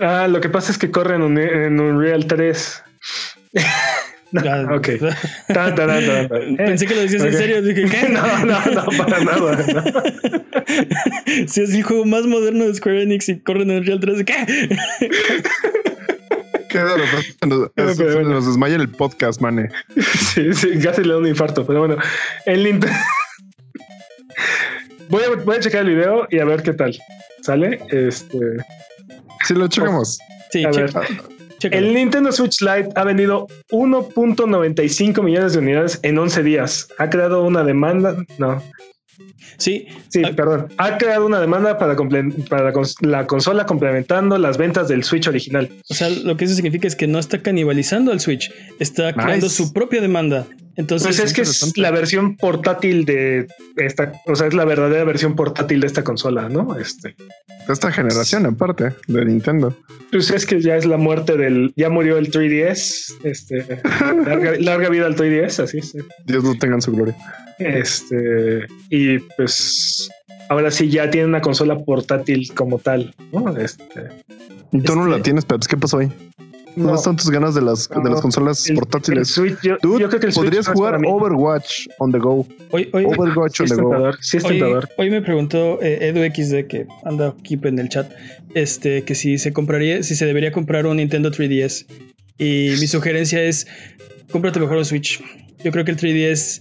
Ah, lo que pasa es que corre en, un, en Unreal 3. No, ok. Tan, tan, tan, tan, tan. Eh, Pensé que lo decías en serio. Dije, ¿qué? No, no, no, para nada. no. Si es el juego más moderno de Square Enix y corren en Real 3, ¿qué? Pues, nos, se bueno. nos desmaya el podcast, mane. Sí, sí, casi le da un infarto, pero bueno. El Nintendo. Voy a, voy a checar el video y a ver qué tal. ¿Sale? Este. Sí, lo checamos. Sí, A ver. Chécalo. El Nintendo Switch Lite ha vendido 1.95 millones de unidades en 11 días. Ha creado una demanda. No, Sí, sí, Ah. perdón. Ha creado una demanda para, la, cons- la consola complementando las ventas del Switch original. o sea, lo que eso significa es que no está canibalizando al Switch, está creando Nice. su propia demanda. Entonces, Pues es que es la versión portátil de esta, o sea, es la verdadera versión portátil de esta consola, ¿no? Este, De esta generación, aparte, de Nintendo. pues es que ya es la muerte del, ya murió el 3DS, este, larga, larga vida al 3DS, así es. Dios no tenga en su gloria. Este, y pues ahora sí ya tiene una consola portátil como tal, ¿no? Este, Y tú no Este- la tienes, Peps. ¿Qué pasó hoy? ¿Dónde no, están tus ganas de las, de No, las consolas el- el portátiles? Switch, yo, Dude, yo creo que el podrías no jugar. Overwatch on the go. hoy, hoy, Overwatch Sí on the go. sí es Hoy, tentador. hoy me preguntó eh, EduXD, que anda aquí en el chat, este, que si se compraría, si se debería comprar un Nintendo 3DS. Y mi sugerencia es, cómprate mejor un Switch. Yo creo que el 3DS,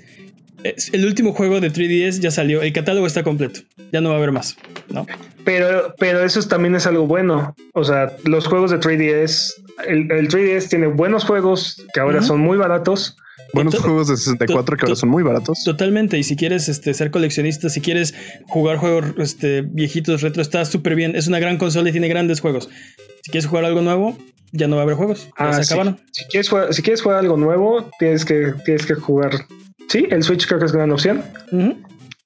es- el último juego de 3DS ya salió, el catálogo está completo, ya no va a haber más, ¿no? Pero, pero eso es- también es algo bueno. O sea, los juegos de 3DS, el, el 3DS tiene buenos juegos que ahora son muy baratos. Buenos juegos de 64 que ahora son muy baratos. Totalmente, y si quieres este, ser coleccionista, si quieres jugar juegos este, viejitos retro, está súper bien. Es una gran consola y tiene grandes juegos. Si quieres jugar algo nuevo, ya no va a haber juegos. Ah, se sí. acabaron. Si quieres jugar, si quieres jugar algo nuevo, tienes que, tienes que jugar. Sí, el Switch creo que es gran opción. Ujú.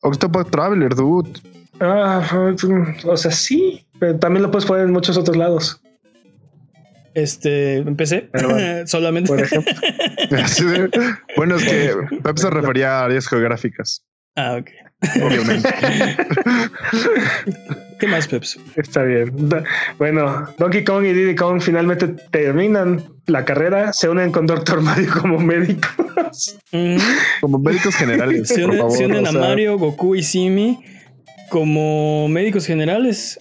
Octopath Traveler, dude. Ah, o sea, sí, pero también lo puedes poner en muchos otros lados. Este, empecé bueno, solamente. Por ejemplo, bueno, es que Pep se refería a áreas geográficas, ah, ok. obviamente. ¿Qué más, Peps? está bien. Bueno, Donkey Kong y Diddy Kong finalmente terminan la carrera, se unen con Doctor Mario como médicos. Ujú. Como médicos generales. Se por unen, favor, se unen o a sea, Mario, Goku y Simi como médicos generales.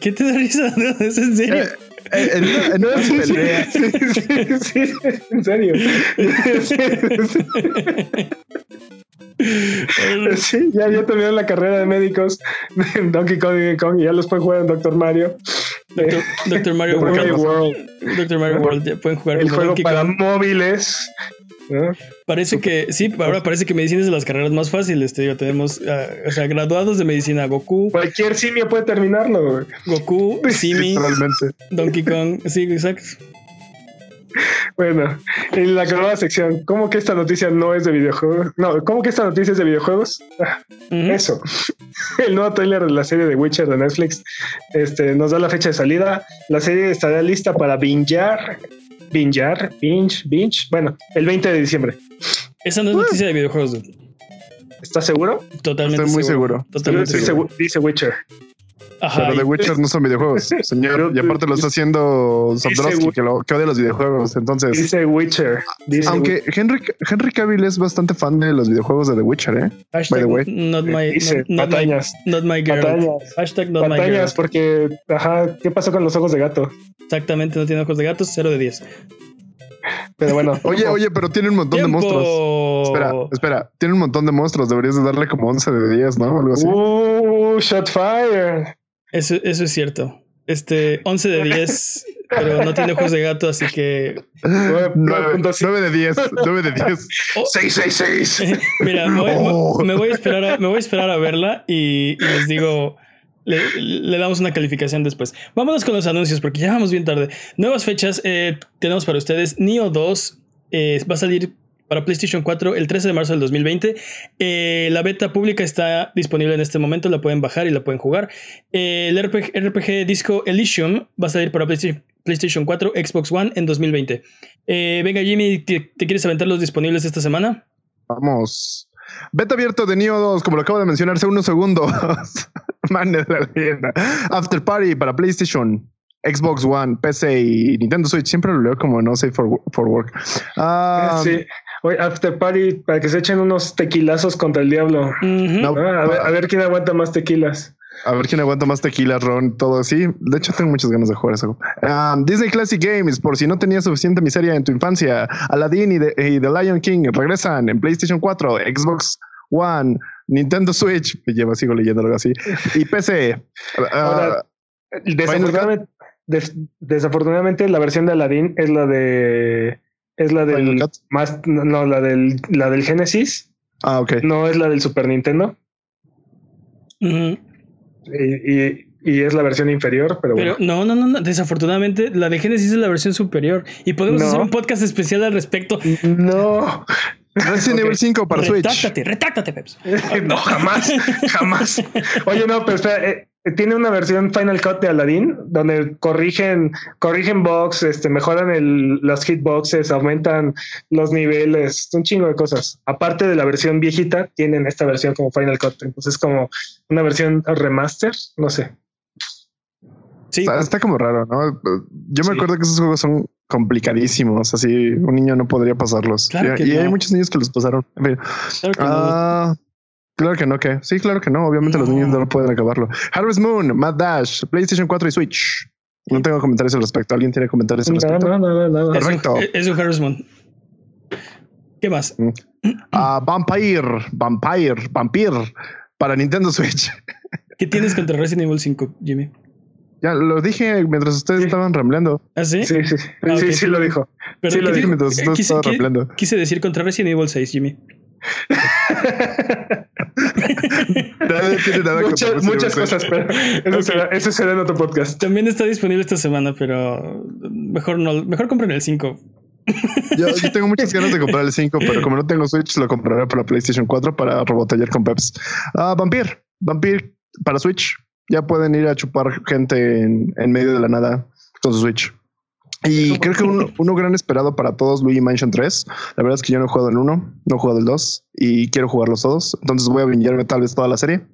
¿Qué te da risa? ¿Es en serio? eh, En en una pelea. Sí, sí, sí, en serio. Sí, ya, ya terminaron la carrera de médicos en Donkey Kong y Kong y ya los pueden jugar en Doctor Mario. Doctor, Doctor Mario World. World, Doctor Mario World. Ya pueden jugar el juego Donkey para Kong. móviles. ¿No? Parece que, sí, ahora parece que medicina es de las carreras más fáciles. Te digo, tenemos, ah, o sea, graduados de medicina: Goku, Cualquier simio puede terminarlo. güey. Goku, Simi. Donkey Kong. Sí, exacto. Bueno, en la nueva sección, ¿cómo que esta noticia no es de videojuegos? No, ¿cómo que esta noticia es de videojuegos? Ah. Eso. El nuevo trailer de la serie de Witcher de Netflix este, nos da la fecha de salida. La serie estará lista para bingear. Bingear, binge, binge. Bueno, el 20 de diciembre. Esa no es noticia de videojuegos, dude. ¿Estás seguro? Totalmente Estoy muy seguro. Totalmente dice, seguro. dice Witcher. Ajá. Pero The Witcher no son videojuegos, señor. Y aparte lo está haciendo Sadrowski, Wi- que, lo, que odia los videojuegos. Entonces, Dice Witcher. Dice aunque Henry, Henry Cavill es bastante fan de los videojuegos de The Witcher, ¿eh? Hashtag by the way. not my, Dice not, not my, not my girl. Patañas. Hashtag not my girl. Porque, ajá, ¿qué pasó con los ojos de gato? Exactamente, no tiene ojos de gatos, 0 de 10. Pero bueno. Oye, oye, pero tiene un montón de monstruos. Espera, espera, tiene un montón de monstruos. Deberías de darle como 11 de 10, ¿no? Algo así. Uh, shot fire. Eso, eso es cierto. Este, 11 de 10 pero no tiene ojos de gato, así que 9, 9.5. de 10. 9 de 10. 666. mira, me voy, Oh. me voy a esperar a, me voy a esperar a verla y, y les digo, le, le damos una calificación después. Vámonos con los anuncios porque ya vamos bien tarde. Nuevas fechas eh, tenemos para ustedes. Neo 2 eh, va a salir para PlayStation 4 el 13 de marzo del 2020. Eh, la beta pública está disponible en este momento, la pueden bajar y la pueden jugar. Eh, el RPG, RPG Disco Elysium va a salir para PlayStation, PlayStation 4, Xbox One en 2020. Eh, venga Jimmy, ¿te, te quieres aventar los disponibles esta semana? Vamos. Beta abierto de Neo 2, como lo acabo de mencionar hace unos segundos. Man de la leyenda. After Party para PlayStation, Xbox One, PC y Nintendo Switch. Siempre lo leo como no sé for, for work. Ah, sí. Oye, After Party, para que se echen unos tequilazos contra el diablo. No. Ah, a, ver, a ver quién aguanta más tequilas. A ver quién aguanta más tequila, ron, todo así. De hecho, tengo muchas ganas de jugar eso. Ah, Disney Classic Games, por si no tenías suficiente miseria en tu infancia, Aladdin y, The- y The Lion King regresan en PlayStation 4, Xbox One, Nintendo Switch, me llevo, sigo leyendo algo así, y PC. Ah, Ahora, Desafortunadamente, des- desafortunadamente, la versión de Aladdin es la de. Es la del. Más, no, la del, la del Genesis. ah, ok. No es la del Super Nintendo. Y, y- y es la versión inferior, pero, Pero bueno. no, no, no, no, desafortunadamente la de Genesis es la versión superior y podemos No. hacer un podcast especial al respecto. No. Resident Ok. Evil 5 para Switch. retáctate, retáctate, Peps. no, jamás, jamás. Oye, no, pero espera, eh, tiene una versión Final Cut de Aladdin donde corrigen, corrigen bugs, este, mejoran el, las hitboxes, aumentan los niveles, un chingo de cosas. Aparte de la versión viejita, tienen esta versión como Final Cut. Entonces, como una versión remaster, no sé. Sí, Está, está como raro, ¿no? Yo me Sí. acuerdo que esos juegos son complicadísimos, así un niño no podría pasarlos. Claro y que y hay muchos niños que los pasaron. En fin. claro que no. Ah, claro que no, que sí, claro que no. Obviamente los niños no pueden acabarlo. Harvest Moon, Mad Dash, PlayStation 4 y Switch. No tengo comentarios al respecto. ¿Alguien tiene comentarios al respecto? no, no, no, no. Es un- perfecto. Es un Harvest Moon. ¿Qué más? Ah, Vampire, Vampire, Vampire para Nintendo Switch. ¿Qué tienes contra Resident Evil 5, Jimmy? Ya lo dije mientras ustedes Sí. estaban rambleando. ¿Ah, sí? Sí, sí, Ah, sí, ok. sí lo dijo. Pero sí lo ¿qué- dije mientras ustedes quise, estaban rambleando. quise decir contra Resident Evil 6, Jimmy. Tiene nada Muchas, cosas, pero eso, será, eso será en otro podcast. También está disponible esta semana, pero mejor no, mejor compren el 5. Yo, yo tengo muchas ganas de comprar el 5, pero como no tengo Switch, lo compraré para PlayStation 4 para robotallar con Peps. Ah, Vampir, Vampir para Switch. Ya pueden ir a chupar gente en, en medio de la nada con su Switch. Y creo que uno, uno gran esperado para todos, Luigi Mansion 3. La verdad es que yo no he jugado el 1, no he jugado el 2 y quiero jugarlos todos. Entonces voy a bingearme tal vez toda la serie.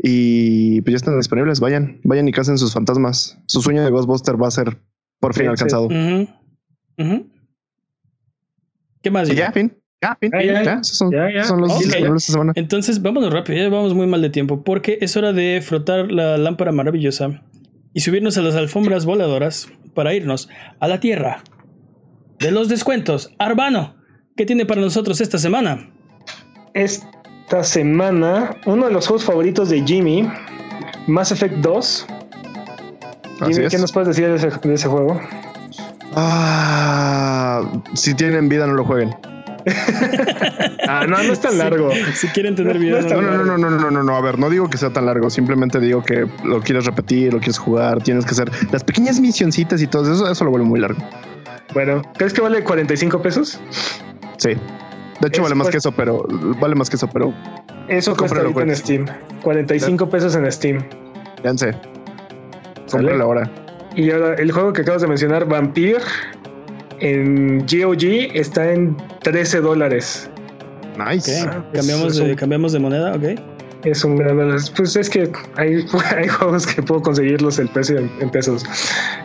Y pues ya están disponibles. Vayan, vayan y casen sus fantasmas. Su sueño de Ghostbuster va a ser por fin Sí, sí. alcanzado. ¿Qué más? Ya, fin. Ya, fin. Ya, ya, son, ya, ya. son los Ok. disponibles esta semana. Entonces, vámonos rápido, ya vamos muy mal de tiempo, porque es hora de frotar la lámpara maravillosa y subirnos a las alfombras voladoras para irnos a la tierra de los descuentos. Arbano, ¿qué tiene para nosotros esta semana? Esta semana, uno de los juegos favoritos de Jimmy, Mass Effect 2. Así Jimmy, es. ¿qué nos puedes decir de ese, de ese juego? Ah, si tienen vida, no lo jueguen. Ah, no, no es tan largo. Si quieren tener video, no No, no, no, no, no, no. A ver, no digo que sea tan largo. Simplemente digo que lo quieres repetir, lo quieres jugar, tienes que hacer las pequeñas misioncitas y todo eso. Eso lo vuelve muy largo. Bueno, ¿crees que vale 45 pesos? Sí. De hecho, Es vale más que eso, pero vale más que eso, pero Eso cuesta ahorita en. Steam. 45 pesos en Steam. fíjense. Cómpralo ahora. Y ahora el juego que acabas de mencionar, Vampire, en GOG está en 13 dólares. Nice. Ah, cambiamos, es un- de, cambiamos de moneda, ok. Es un gran Pues es que hay, hay juegos que puedo conseguirlos el precio en, en pesos.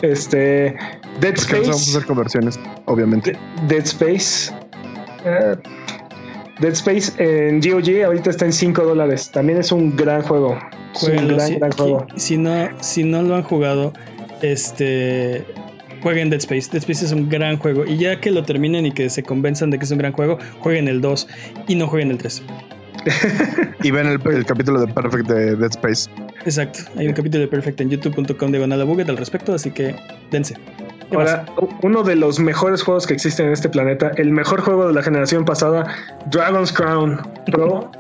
Este Dead no vamos a Space. hacer conversiones, obviamente. De- Dead Space. eh, Dead Space en GOG ahorita está en 5 dólares. También es un gran juego. Un gran, si, gran juego. si no, si no lo han jugado, este jueguen Dead Space. Dead Space es un gran juego. Y ya que lo terminen y que se convenzan de que es un gran juego, jueguen el 2 y no jueguen el 3. Y ven el, el capítulo de Perfect de Dead Space. Exacto. Hay un capítulo de Perfect en youtube.com de al respecto, así que dense. ¿Qué Ahora, uno de los mejores juegos que existen en este planeta, el mejor juego de la generación pasada, Dragon's Crown Pro,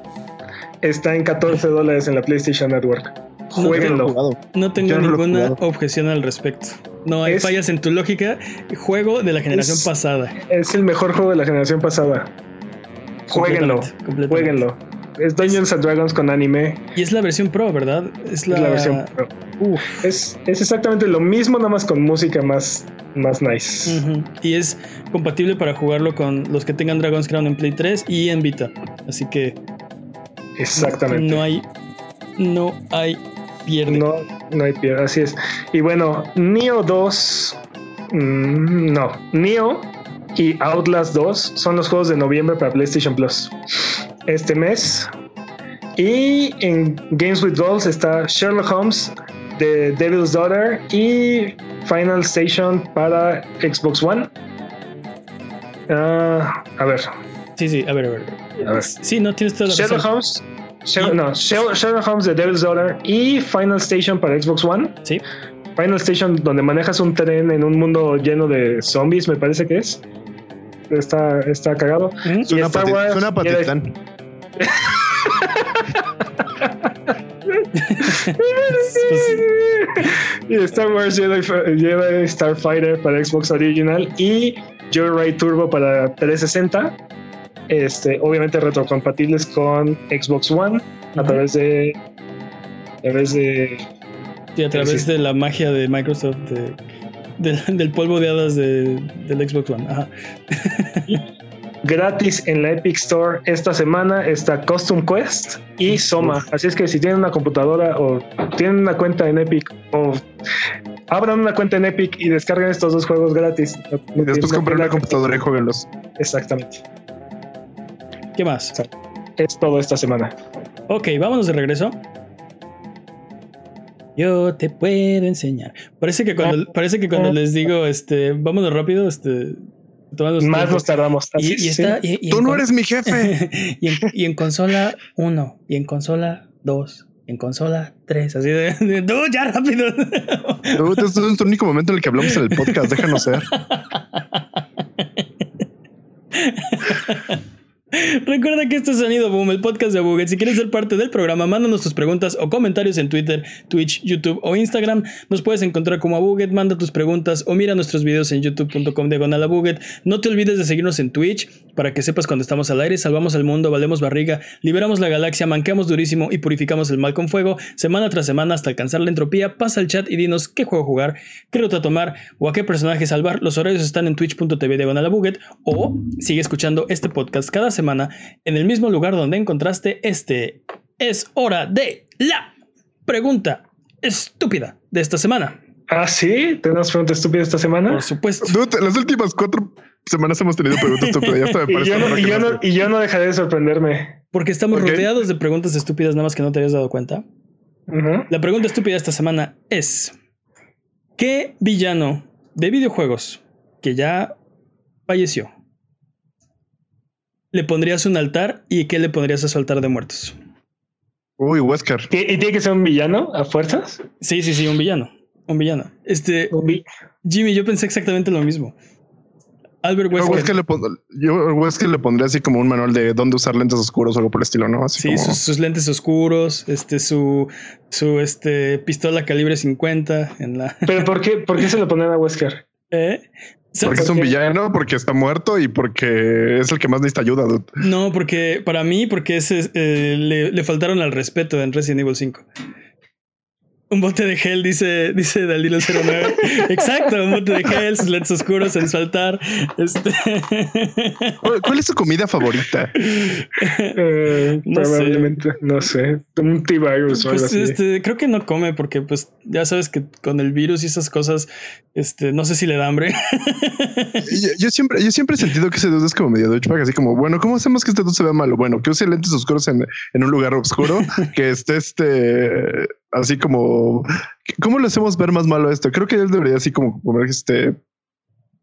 está en 14 dólares en la PlayStation Network. No Jueguenlo. No tengo no ninguna objeción al respecto. No hay Es- fallas en tu lógica. Juego de la generación Es- pasada. Es el mejor juego de la generación pasada. Jueguenlo. Completamente, completamente. Jueguenlo. Es Dungeons and Dragons con anime. Y es la versión pro, ¿verdad? Es la, Es la versión Pro. Uf. Es, es exactamente lo mismo, nada más con música más, más nice. Y es compatible para jugarlo con los que tengan Dragon's Crown en Play 3 y en Vita. Así que Exactamente. no hay. No hay pierde. No, no hay piedra, así es. Y bueno, Neo 2, mm, no, Neo y Outlast 2 son los juegos de noviembre para PlayStation Plus este mes. Y en Games with Dolls está Sherlock Holmes, The Devil's Daughter y Final Station para Xbox One. Ah, a ver, Sí, sí, a ver, a ver. a ver. Sí, no tienes toda la Sherlock razón. Holmes, Sher- no, Sher- Sherlock Holmes, The Devil's Daughter y Final Station para Xbox One. Sí. Final Station, donde manejas un tren en un mundo lleno de zombies, me parece que es. Está, está cagado. Ujú. Suena, Star Wars, suena Jedi- patitán. Y Star Wars Jedi, Jedi Starfighter para Xbox Original y Joyride Turbo para 360. Este, obviamente retrocompatibles con Xbox One a través de. A través de. sí, a través Sí. de la magia de Microsoft, de- del- del polvo de hadas de- del Xbox One. Ajá. gratis en la Epic Store esta semana está Custom Quest y Soma. Así es que si tienen una computadora o tienen una cuenta en Epic o abran una cuenta en Epic y descarguen estos dos juegos gratis. No- Y después comprar una computadora y jueguenlos. Exactamente. ¿Qué más? Es todo esta semana. Ok, vámonos de regreso. Yo te puedo enseñar. Parece que cuando, parece que cuando les digo, este, vámonos rápido, este, Más nos tardamos. Y, y sí. está, y- y Tú no eres mi jefe. y, en, y en consola 1, y en consola 2, en consola 3, así de, de, "No, ya rápido. Este es nuestro único momento en el que hablamos en el podcast. Déjanos ser. Recuerda que este es Sonido Boom, el podcast de Buget. Si quieres ser parte del programa, mándanos tus preguntas o comentarios en Twitter, Twitch, YouTube o Instagram. Nos puedes encontrar como a manda tus preguntas o mira nuestros videos en youtube.com diagonal a Buget. No te olvides de seguirnos en Twitch para que sepas cuando estamos al aire, salvamos al mundo, valemos barriga, liberamos la galaxia, manqueamos durísimo y purificamos el mal con fuego, semana tras semana hasta alcanzar la entropía. Pasa al chat y dinos qué juego jugar, qué ruta tomar o a qué personaje salvar. Los horarios están en twitch.tv diagonal a Buget o sigue escuchando este podcast cada semana en el mismo lugar donde encontraste este. Es hora de la pregunta estúpida de esta semana. Ah, sí. ¿Tenemos pregunta estúpida esta semana? Por supuesto. Dude, las últimas cuatro semanas hemos tenido preguntas estúpidas. Ya hasta me Y parece yo, no, raro y, yo no no, y yo no dejaré de sorprenderme. Porque estamos rodeados de preguntas estúpidas, nada más que no te habías dado cuenta. La pregunta estúpida de esta semana es: ¿Qué villano de videojuegos que ya falleció le pondrías un altar y qué le pondrías a su altar de muertos? Uy, Wesker. ¿Y tiene que ser un villano a fuerzas? Sí, sí, sí, un villano. Un villano. Este, Un vi- Jimmy, yo pensé exactamente lo mismo. Albert Yo a Wesker. Wesker le, yo Wesker le pondría así como un manual de dónde usar lentes oscuros o algo por el estilo, ¿no? Así Sí, como... sus, sus lentes oscuros, este, su, su este, pistola calibre 50 en la. Pero ¿por qué, por qué se lo ponen a Wesker? ¿Eh? Porque es un villano, porque está muerto y porque es el que más necesita ayuda, dude. No, porque para mí, porque ese, eh, le, le faltaron al respeto en Resident Evil 5. Un bote de gel, dice, dice Dalilo 09. Exacto, un bote de gel, sus lentes oscuros en su altar. Este... ¿Cuál, es su comida favorita? Eh, No sé. probablemente, no sé. Un T-Virus o algo Pues así. este, creo que no come porque pues ya sabes que con el virus y esas cosas, este, no sé si le da hambre. Yo, yo siempre, yo siempre he sentido que ese dude es como medio douchebag, así como, bueno, ¿cómo hacemos que este dude se vea malo? Bueno, que use lentes oscuros en, en un lugar oscuro, que esté este, así como, ¿cómo lo hacemos ver más malo esto? Creo que él debería así como comer este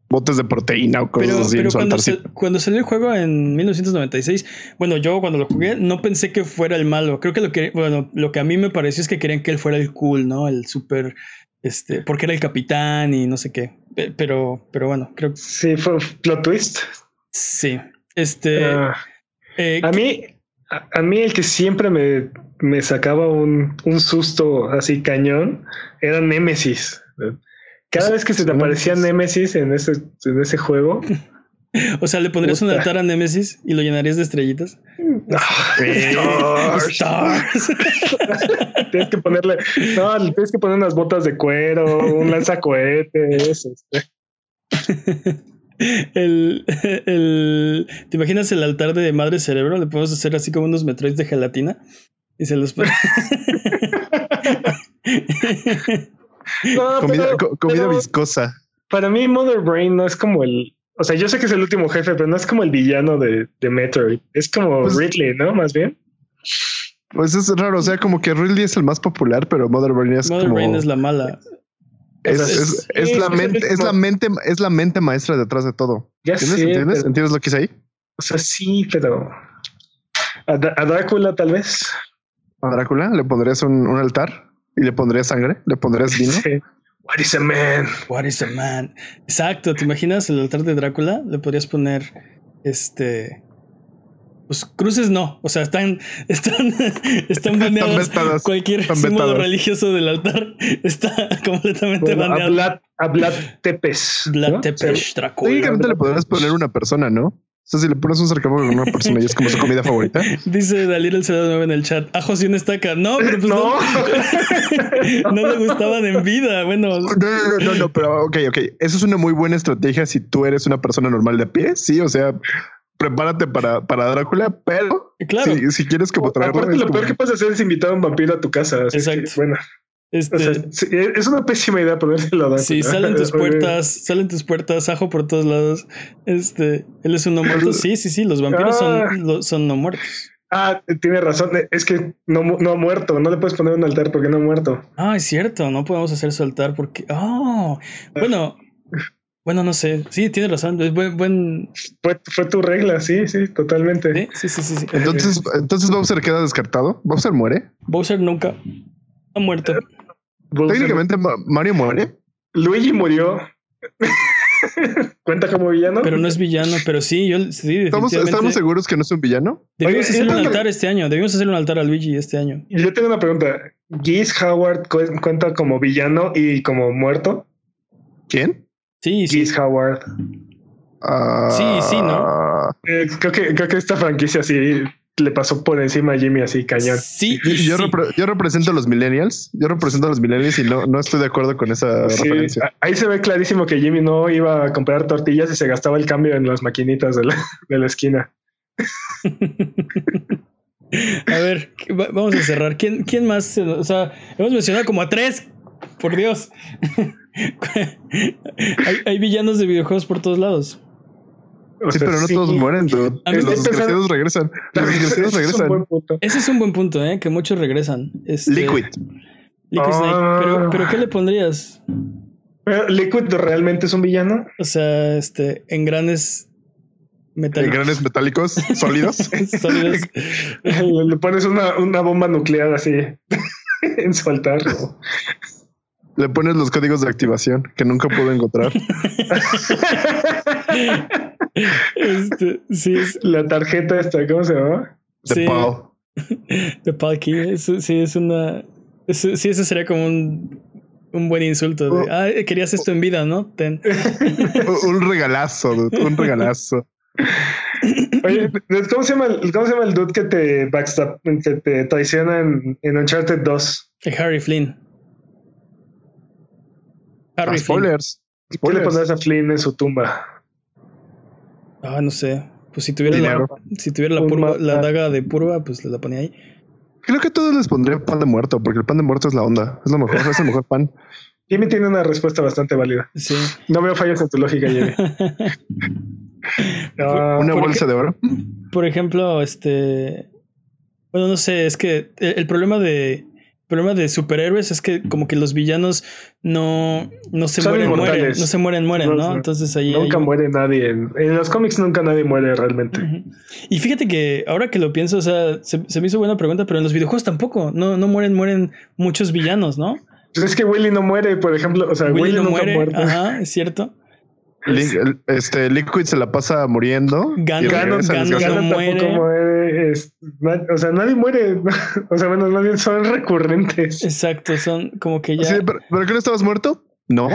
botes de proteína o cosas Pero, así pero en su cuando, altarcito. sal- cuando salió el juego en 1996, bueno, yo cuando lo jugué no pensé que fuera el malo. Creo que lo que, bueno, lo que a mí me pareció es que querían que él fuera el cool, ¿no? El súper Este, porque era el capitán y no sé qué. Pe- Pero, pero bueno, creo que Sí, fue plot twist. sí. Este. Ah, eh, a mí, a, a mí el que siempre me, me sacaba un, un susto así cañón era Nemesis. Cada vez que se te aparecía Nemesis en ese, en ese juego, o sea, le pondrías un altar a Nemesis y lo llenarías de estrellitas. Stars. Stars. tienes que ponerle, no, le tienes que poner unas botas de cuero, un lanzacohetes. el, el, ¿Te imaginas el altar de madre cerebro? Le podemos hacer así como unos metroids de gelatina y se los pone. No, Comida, pero- co- comida pero viscosa. Para mí, Mother Brain no es como el. O sea, yo sé que es el último jefe, pero no es como el villano de, de Metroid. Es como Pues- Ridley, ¿no? Más bien. Pues es raro, o sea, como que Ridley es el más popular, pero Mother Brain es Mother como... Brain es la mala. es, o sea, es- sí, es la mente, es la mente, es la mente maestra detrás de todo. Ya ¿Entiendes? sé. ¿Entiendes? pero- ¿Entiendes lo que hice ahí? o sea, sí, pero. A Drácula, tal vez. A Drácula le pondrías un, un altar y le pondrías sangre, le pondrías vino. Sí. What is a man? What is a man? Exacto, ¿te imaginas el altar de Drácula? Le podrías poner este. Pues cruces no, o sea, están, están, están vetadas, Cualquier están símbolo religioso del altar está completamente Bueno, a baneado. A Vlad Tepes. Vlad ¿no? Tepes, Drácula. Técnicamente le podrías poner una persona, ¿no? O sea, si le pones un sarcófago con una persona y es como su comida favorita. Dice Dalir el 09 en el chat. Ajos y una estaca. No, pero pues no. No. No, le gustaban en vida. Bueno, No, no, no, no, pero ok, ok. Eso es una muy buena estrategia si tú eres una persona normal de a pie, sí, o sea, prepárate para, para Drácula, pero claro. si, si quieres como traerlo, Aparte, lo como- peor que puedes hacer es invitar a un vampiro a tu casa. así que, Exacto. bueno, Este, o sea, sí, es una pésima idea ponérselo a Drácula. Sí, salen tus puertas, salen tus puertas, ajo por todos lados. Este, él es un no muerto. Sí, sí, sí, los vampiros Ah. son, lo- son no muertos. Ah, tiene razón. Es que no, no ha muerto. No le puedes poner un altar porque no ha muerto. Ah, es cierto, no podemos hacer su altar porque. Oh, bueno, bueno, no sé. Sí, tiene razón. Es buen, buen. Fue, fue tu regla, sí, sí, totalmente. Sí, sí, sí, sí. sí. Entonces, entonces Bowser queda descartado. Bowser muere. Bowser nunca ha muerto. Bowser- Técnicamente Ma- Mario muere. Luigi murió. ¿Cuenta como villano? Pero no es villano, pero sí, yo sí, ¿Estamos, definitivamente. ¿Estamos seguros que no es un villano? Debimos Oye, hacer un altar este año. Debimos hacer un altar a Luigi este año. Y Yo tengo una pregunta. ¿Geese Howard cu- cuenta como villano y como muerto? ¿Quién? Sí, sí. Geese Howard. Ah, Sí, sí, ¿no? Eh, creo, que, creo que esta franquicia sí le pasó por encima a Jimmy así cañón. Sí, Yo, y yo sí. repre- yo represento a los millennials. Yo represento a los millennials y no, no estoy de acuerdo con esa Sí, referencia. ahí se ve clarísimo que Jimmy no iba a comprar tortillas y se gastaba el cambio en las maquinitas de la, de la esquina. A ver, va- vamos a cerrar. ¿Quién, quién más? O sea, hemos mencionado como a tres. Por Dios. hay, hay villanos de videojuegos por todos lados. O Sí, sea, pero no sí. todos mueren. dude. A mí Los me- desgraciados regresan. Los desgraciados es un regresan. Ese es un buen punto, ¿eh? Que muchos regresan. Este, Liquid. Liquid Snake. Ah. Pero, pero ¿qué le pondrías? Pero, ¿Liquid realmente es un villano? O sea, este, En metálicos. granes metálicos sólidos. sólidos. le, le pones una, una bomba nuclear así en su altar. Le pones los códigos de activación que nunca puedo encontrar. Este, sí, es La tarjeta esta, ¿cómo se llama? De Sí. Paul. de Palky. Eso, sí, es una. eso- sí, eso sería como un, un buen insulto. de, ah, querías esto en vida, ¿no? Ten. Un- regalazo, dude, un regalazo. Oye, ¿cómo se llama, el- cómo se llama el dude que te backstab, que te traiciona en, en Uncharted 2? Eh, Harry Flynn. Harry Ah, Flynn. spoilers. ¿Qué le Spoilers. pondrás a Flynn en su tumba? Ah, no sé. Pues si tuviera, la, si tuviera la, daga de purga, pues la ponía ahí. Creo que a todos les pondría pan de muerto, porque el pan de muerto es la onda. Es lo mejor, es el mejor pan. Jimmy tiene una respuesta bastante válida. Sí. No veo fallas en tu lógica, Jimmy. Ah, Una bolsa de oro. Por ejemplo, este. Bueno, no sé, es que el, el problema de. El problema de superhéroes es que como que los villanos no, no se Son mueren, mueren. No se mueren, mueren, No. Entonces ahí. nunca hay- muere nadie. En, los cómics nunca nadie muere realmente. Y fíjate que ahora que lo pienso, o sea, se, se me hizo buena pregunta, pero en los videojuegos tampoco. No, no mueren, mueren muchos villanos, ¿no? Pues es que Willy no muere, por ejemplo. O sea, Willy, Willy no nunca muere. muere. Ajá, es cierto. Li- este Liquid se la pasa muriendo. Ganon- Ganon-. Ganon- Ganon muere. Es- o sea, nadie muere. O sea, bueno, más bien son recurrentes. Exacto, son como que ya. Sí, pero, ¿pero qué no estabas muerto? No.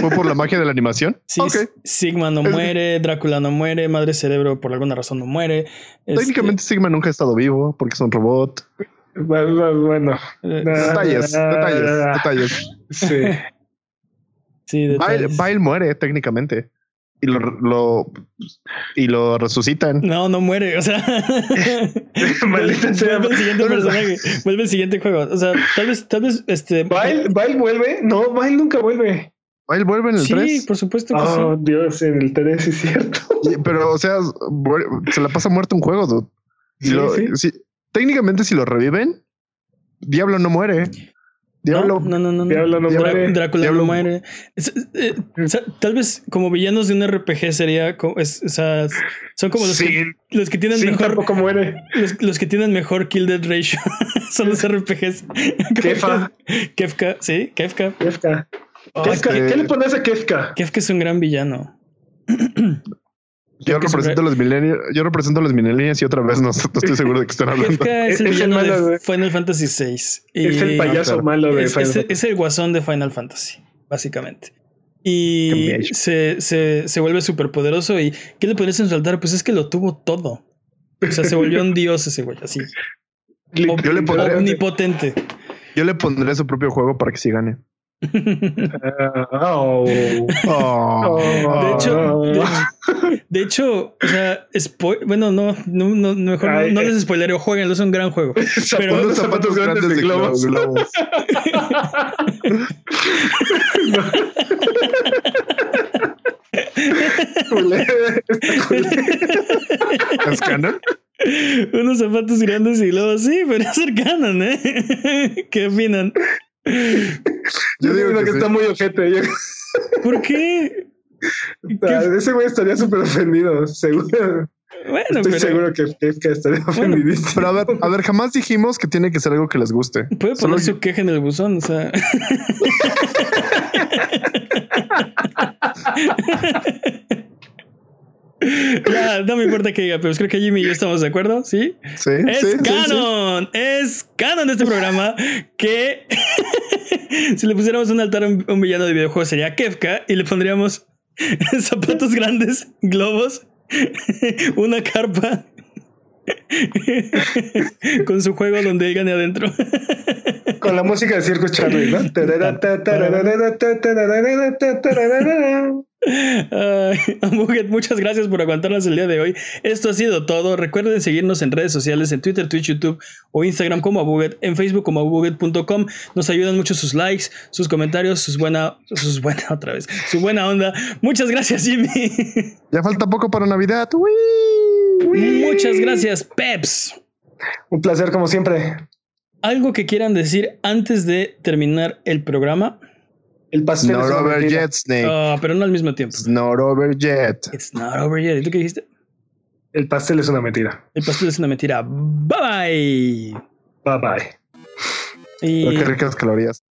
Fue por la magia de la animación. Sí. Sigma no muere, Drácula no muere, Madre Cerebro por alguna razón no muere. Este, Técnicamente Sigma nunca ha estado vivo porque es un robot. Bueno, Bueno, eh, Detalles, detalles, detalles. sí. sí, detalles. Bile muere técnicamente. Y lo, lo- y lo resucitan. No, no muere, o sea. Maldita sea. Vuelve el siguiente personaje, vuelve el siguiente juego. O sea, tal vez, tal vez, este. ¿Bile, Bile vuelve? No, Bile nunca vuelve. Bile vuelve en el Sí, 3. por supuesto que Oh, sí. Dios, en el 3 es cierto. Pero, o sea, se la pasa muerto un juego. dude. Si Sí, lo- sí. si- técnicamente, si lo reviven, Diablo no muere. Diablo. No, no, no, no. Diablo no Drá- muere. Drácula Diablo- no muere. Es- eh, tal vez como villanos de un RPG sería. es- sea, son como los, Sí, que, los que tienen sí, mejor. tampoco muere. Los, los que tienen mejor kill death ratio son los RPGs. Kefka. Kefka, sí, Kefka. Kefka. Oh, Kefka, este- ¿Qué le pones a Kefka? Kefka es un gran villano. Yo que es represento a los millennials. Yo represento a los millennials y otra vez no, no estoy seguro de qué están hablando. Kefka es el Es el villano malo de Final Fantasy VI. Y Es el payaso claro. malo de es, Final es- Fantasy. es el guasón de Final Fantasy, básicamente. Y se, se, se vuelve súper poderoso. ¿Y qué le pones en su altar? Pues es que lo tuvo todo. O sea, se volvió un dios ese güey, así. Yo le pondré- Omnipotente. Yo le pondré su propio juego para que sí gane. Oh. Oh. De hecho, de hecho, de hecho, o sea, bueno, no, no, no, mejor no- Ay, no, eh. les spoilereo, jueguenlo, es un gran juego. Pero- Unos zapatos grandes de globos. globos. ¿Es canon? Unos zapatos grandes y luego sí, pero es cercano, ¿eh? ¿Qué opinan? Yo digo que que sí. está muy ojete. Yo- ¿Por qué? Ese güey estaría súper ofendido, seguro. Bueno, Estoy pero seguro que estaría ofendidísimo. Pero a ver, a ver, jamás dijimos que tiene que ser algo que les guste. puede Solo poner su queja en el buzón, o sea. ya, no me importa que diga, pero creo que Jimmy y yo estamos de acuerdo, ¿sí? Sí, Es sí, sí, sí. canon, es canon de este programa que si le pusiéramos un altar a un, un villano de videojuego sería Kefka y le pondríamos zapatos grandes, globos, una carpa con su juego donde él gane adentro. Con la música de Circus Charlie, ¿no? Muchas gracias por aguantarnos el día de hoy. Esto ha sido todo. Recuerden seguirnos en redes sociales, en Twitter, Twitch, YouTube o Instagram como Abuget, en Facebook como abuget.com. Nos ayudan mucho sus likes, sus comentarios, sus buena, sus buena otra vez, su buena onda. Muchas gracias, Jimmy. Ya falta poco para Navidad. Muchas gracias, Peps. Un placer como siempre. ¿Algo que quieran decir antes de terminar el programa? El pastel Not es una over mentira. yet, Snake. Ah, pero no al mismo tiempo. It's not over yet. It's not over yet. ¿Y tú qué dijiste? El pastel es una mentira. El pastel es una mentira. Bye bye. Bye bye. Y... Pero qué ricas calorías.